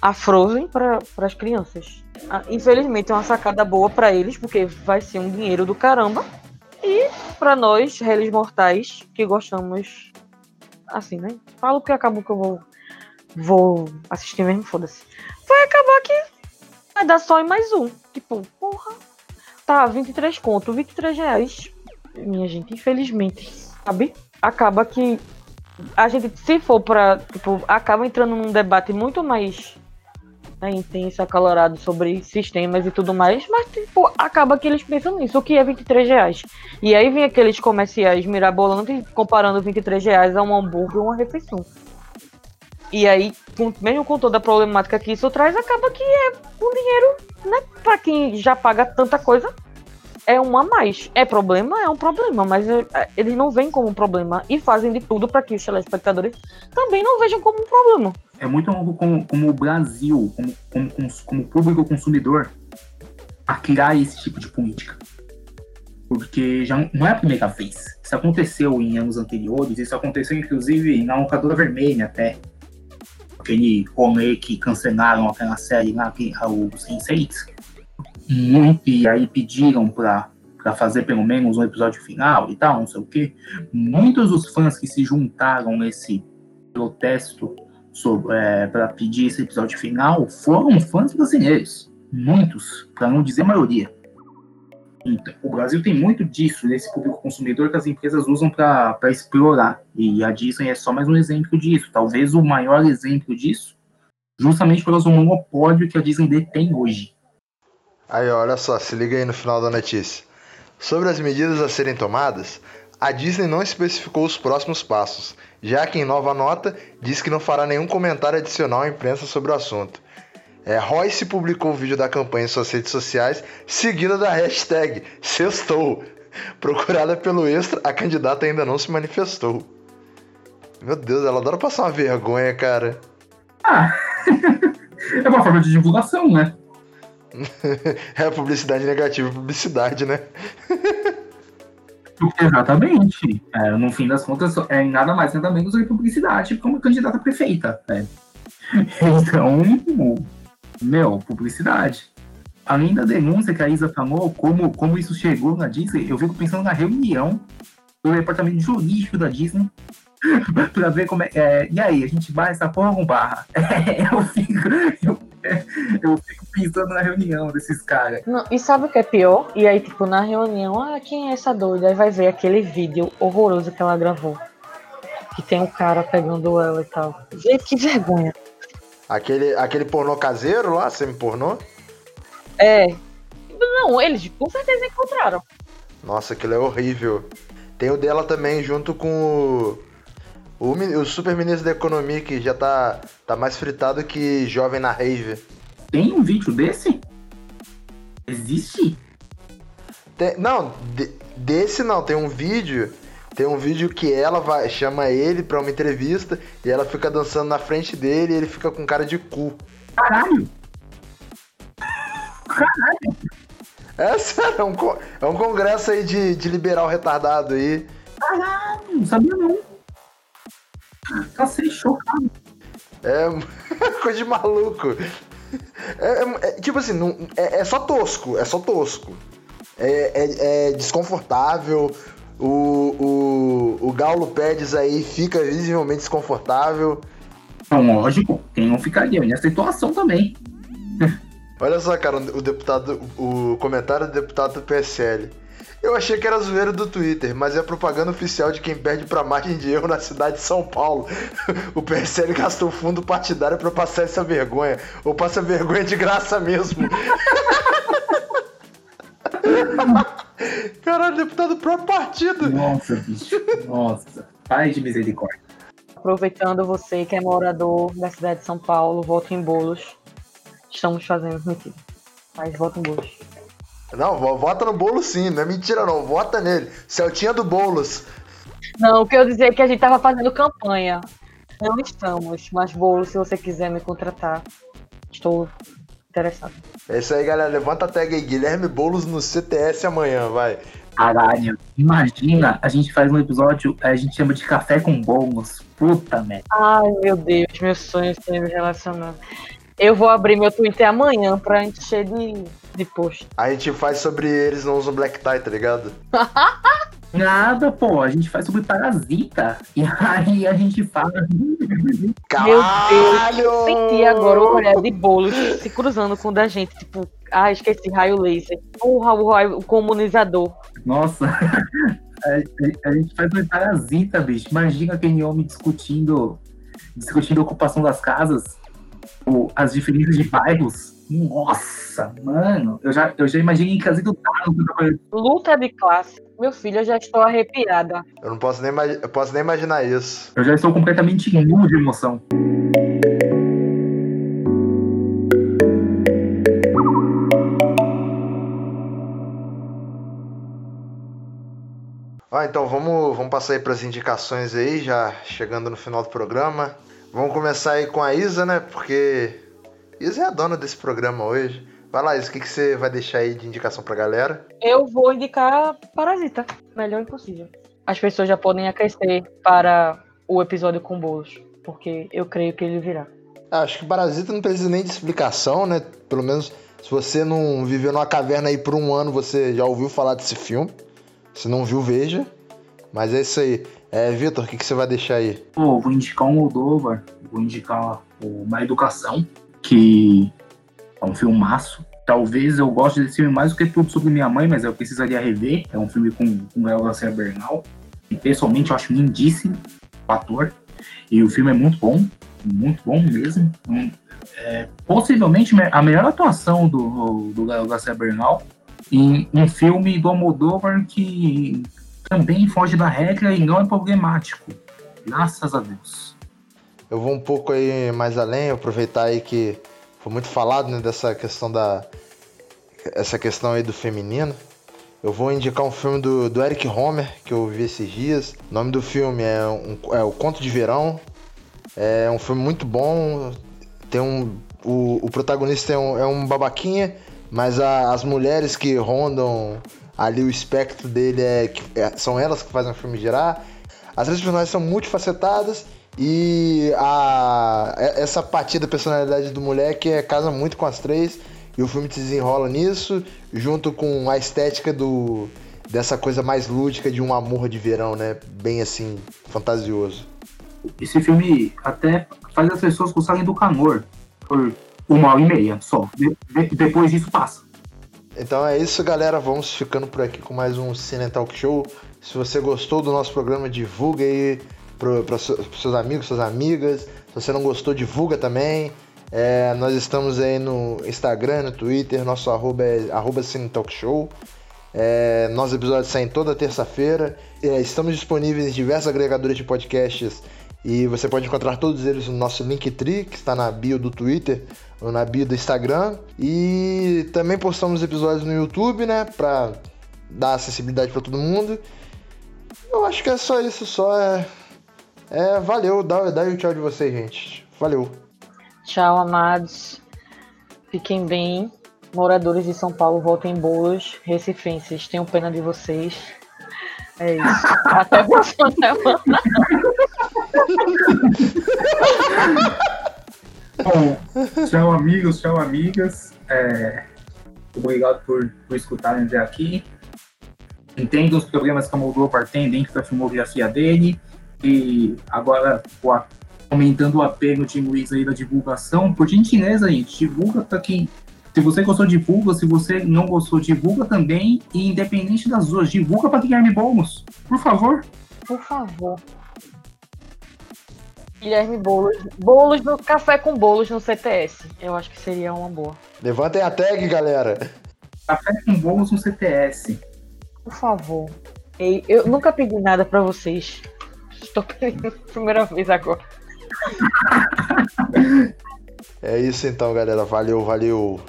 a Frozen para as crianças. Ah, infelizmente é uma sacada boa para eles, porque vai ser um dinheiro do caramba. E para nós, réis mortais, que gostamos assim, né? Falo que acabou que eu vou, vou assistir mesmo, foda-se. Vai acabar que vai dar só em mais um. Tipo, porra. Tá, 23 conto, 23 reais. Minha gente, infelizmente, sabe? Acaba que a gente, se for pra, tipo, acaba entrando num debate muito mais né, intenso, acalorado sobre sistemas e tudo mais, mas tipo, acaba que eles pensam nisso, o que é 23 reais. E aí vem aqueles comerciais mirabolantes comparando 23 reais a um hambúrguer ou uma refeição. E aí, com, mesmo com toda a problemática que isso traz, acaba que é um dinheiro, né, pra quem já paga tanta coisa, é um a mais. É problema? É um problema, mas é, eles não veem como um problema e fazem de tudo para que os telespectadores também não vejam como um problema. É muito como, como o Brasil, como, como, como público consumidor, a criar esse tipo de política. Porque já não é a primeira vez. Isso aconteceu em anos anteriores, isso aconteceu inclusive na locadora vermelha até. Aquele rolê que cancelaram aquela série lá, que, o Sense8 muito, e aí pediram para fazer pelo menos um episódio final e tal, não sei o quê. Muitos dos fãs que se juntaram nesse protesto é, para pedir esse episódio final foram fãs brasileiros. Muitos, para não dizer maioria. Então, o Brasil tem muito disso, desse público consumidor que as empresas usam para explorar. E a Disney é só mais um exemplo disso. Talvez o maior exemplo disso, justamente pelo monopólio que a Disney detém hoje. Aí, olha só, se liga aí no final da notícia. Sobre as medidas a serem tomadas, a Disney não especificou os próximos passos, já que em nova nota diz que não fará nenhum comentário adicional à imprensa sobre o assunto. É, Royce publicou o vídeo da campanha em suas redes sociais, seguida da hashtag Sextou. Procurada pelo Extra, a candidata ainda não se manifestou. Meu Deus, ela adora passar uma vergonha, cara. Ah, é uma forma de divulgação, né? é publicidade negativa, publicidade, né? Exatamente. É, no fim das contas, é nada mais nada menos do que publicidade como candidata prefeita. Né? Então, meu, publicidade. Além da denúncia que a Isa falou, como, como isso chegou na Disney, eu fico pensando na reunião do departamento jurídico da Disney pra ver como é, é, E aí, a gente vai essa porra com barra? É, eu, fico, eu, eu fico pensando na reunião desses caras. e sabe o que é pior? E aí, tipo, na reunião, ah, quem é essa doida? Aí vai ver aquele vídeo horroroso que ela gravou. Que tem um cara pegando ela e tal. Gente, que vergonha. Aquele, aquele pornô caseiro lá, semi-pornô? É. Não, eles com certeza encontraram. Nossa, aquilo é horrível. Tem o dela também, junto com o o, o super ministro da economia que já tá, tá mais fritado que jovem na rave. Tem um vídeo desse? Existe? Tem, não, de, desse não, tem um vídeo. Tem um vídeo que ela vai, chama ele pra uma entrevista e ela fica dançando na frente dele e ele fica com cara de cu. Caralho! Caralho! É sério, é um, é um congresso aí de, de liberal retardado aí. Caralho, não sabia não. Cacete, chocado. É coisa de maluco. É, é, é, tipo assim, não, é, é, só tosco, é só tosco. É, é, é desconfortável. O, o, o Gaulo Pérez aí fica visivelmente desconfortável. Não, lógico, quem não ficaria nessa situação também. Olha só, cara, o deputado, o comentário do deputado do PSL. Eu achei que era zoeira do Twitter, mas é propaganda oficial de quem perde pra margem de erro na cidade de São Paulo. O PSL gastou fundo partidário para passar essa vergonha. Ou passa vergonha de graça mesmo. Caralho, deputado do próprio partido. Nossa, bicho. Nossa. Pai de misericórdia. Aproveitando você que é morador da cidade de São Paulo, voto em bolos. Estamos fazendo mentira. Mas voto em bolos. Não, vota no bolo sim, não é mentira não, vota nele. Celtinha do Boulos. Não, o que eu dizer é que a gente tava fazendo campanha. Não estamos, mas bolo, se você quiser me contratar, estou interessado. É isso aí, galera. Levanta a tag aí, Guilherme Boulos no CTS amanhã, vai. Caralho, imagina, a gente faz um episódio, a gente chama de café com bolos. Puta merda. Ai, meu Deus, meus sonhos estão me relacionando. Eu vou abrir meu Twitter amanhã pra encher de, de post. A gente faz sobre eles não usam black tie, tá ligado? Nada, pô, a gente faz sobre parasita. E aí a gente fala. Caralho! Meu Deus, senti agora o olhar de bolos se cruzando com o da gente. Tipo, ah, esqueci raio laser. O raio, raio comunizador. Nossa, a, a, gente faz sobre parasita, bicho. Imagina aquele homem discutindo discutindo a ocupação das casas. O- as diferenças de bairros. Nossa, mano. Eu já, eu já imaginei em casa do. Luta de classe. Meu filho, eu já estou arrepiada. Eu não posso nem, eu posso nem imaginar isso. Eu já estou completamente nu de emoção. Ó, então vamos, vamos passar aí para as indicações aí, já chegando no final do programa. Vamos começar aí com a Isa, né? Porque Isa é a dona desse programa hoje. Vai lá, Isa, o que, que você vai deixar aí de indicação pra galera? Eu vou indicar Parasita. Melhor impossível. As pessoas já podem aquecer para o episódio com bolos. Porque eu creio que ele virá. Ah, Acho que Parasita não precisa nem de explicação, né? Pelo menos se você não viveu numa caverna aí por um ano, você já ouviu falar desse filme. Se não viu, veja. Mas é isso aí. É, Vitor, o que, que você vai deixar aí? Pô, vou indicar um Moldova, vou indicar o Uma Educação, que é um filmaço. Talvez eu goste desse filme mais do que tudo sobre minha mãe, mas eu precisaria rever. É um filme com, com Gael Garcia Bernal. E pessoalmente eu acho lindíssimo o ator. E o filme é muito bom, muito bom mesmo. É, possivelmente me- a melhor atuação do, do Gael Garcia Bernal em um filme do Almodóvar que também foge da regra e não é problemático. Graças a Deus. Eu vou um pouco aí mais além, aproveitar aí que foi muito falado né, dessa questão da. Essa questão aí do feminino. Eu vou indicar um filme do, do Eric Homer, que eu vi esses dias. O nome do filme é, um, é O Conto de Verão. É um filme muito bom. Tem um. O, o protagonista é um, é um babaquinha, mas a- as mulheres que rondam ali o espectro dele é, é- são elas que fazem o filme girar. As três personagens são multifacetadas e a, e- essa parte da personalidade do moleque é, casa muito com as três. E o filme se desenrola nisso, junto com a estética do dessa coisa mais lúdica de um amor de verão, né? Bem assim, fantasioso. Esse filme até faz as pessoas gostarem do Canor por uma hora e meia só. De- de- depois disso passa. Então é isso, galera. Vamos ficando por aqui com mais um Cine Talk Show. Se você gostou do nosso programa, divulga aí para seus amigos, suas amigas. Se você não gostou, divulga também. É, nós estamos aí no Instagram, no Twitter. Nosso arroba é arroba Cine Talk Show. É, nossos episódios saem toda terça-feira. É, estamos disponíveis em diversos agregadores de podcasts e você pode encontrar todos eles no nosso Linktree, que está na bio do Twitter ou na bio do Instagram. E também postamos episódios no YouTube, né, para dar acessibilidade para todo mundo. Eu acho que é só isso, só é, é valeu, dá, dá o tchau de vocês, gente. Valeu. Tchau, amados. Fiquem bem. Moradores de São Paulo, voltem bolos. Recifenses, tenham pena de vocês. É isso. Até a próxima semana. Bom, tchau amigos, tchau amigas. É, obrigado por, por escutarem até aqui. Entendo os problemas que a Moldova tem dentro da filmografia dele. E agora, o a- aumentando o apelo de Luiz aí da divulgação. Por gentileza, gente, divulga para quem. Se você gostou, divulga. Se você não gostou, divulga também. E independente das duas, divulga para Guilherme Boulos. Por favor. Por favor. Guilherme Boulos. Boulos no Café com Boulos no CTS. Eu acho que seria uma boa. Levantem a tag, galera. Café com Boulos no CTS. Por favor. Ei, eu nunca pedi nada pra vocês. Estou pedindo a primeira vez agora. é isso então, galera. Valeu, valeu.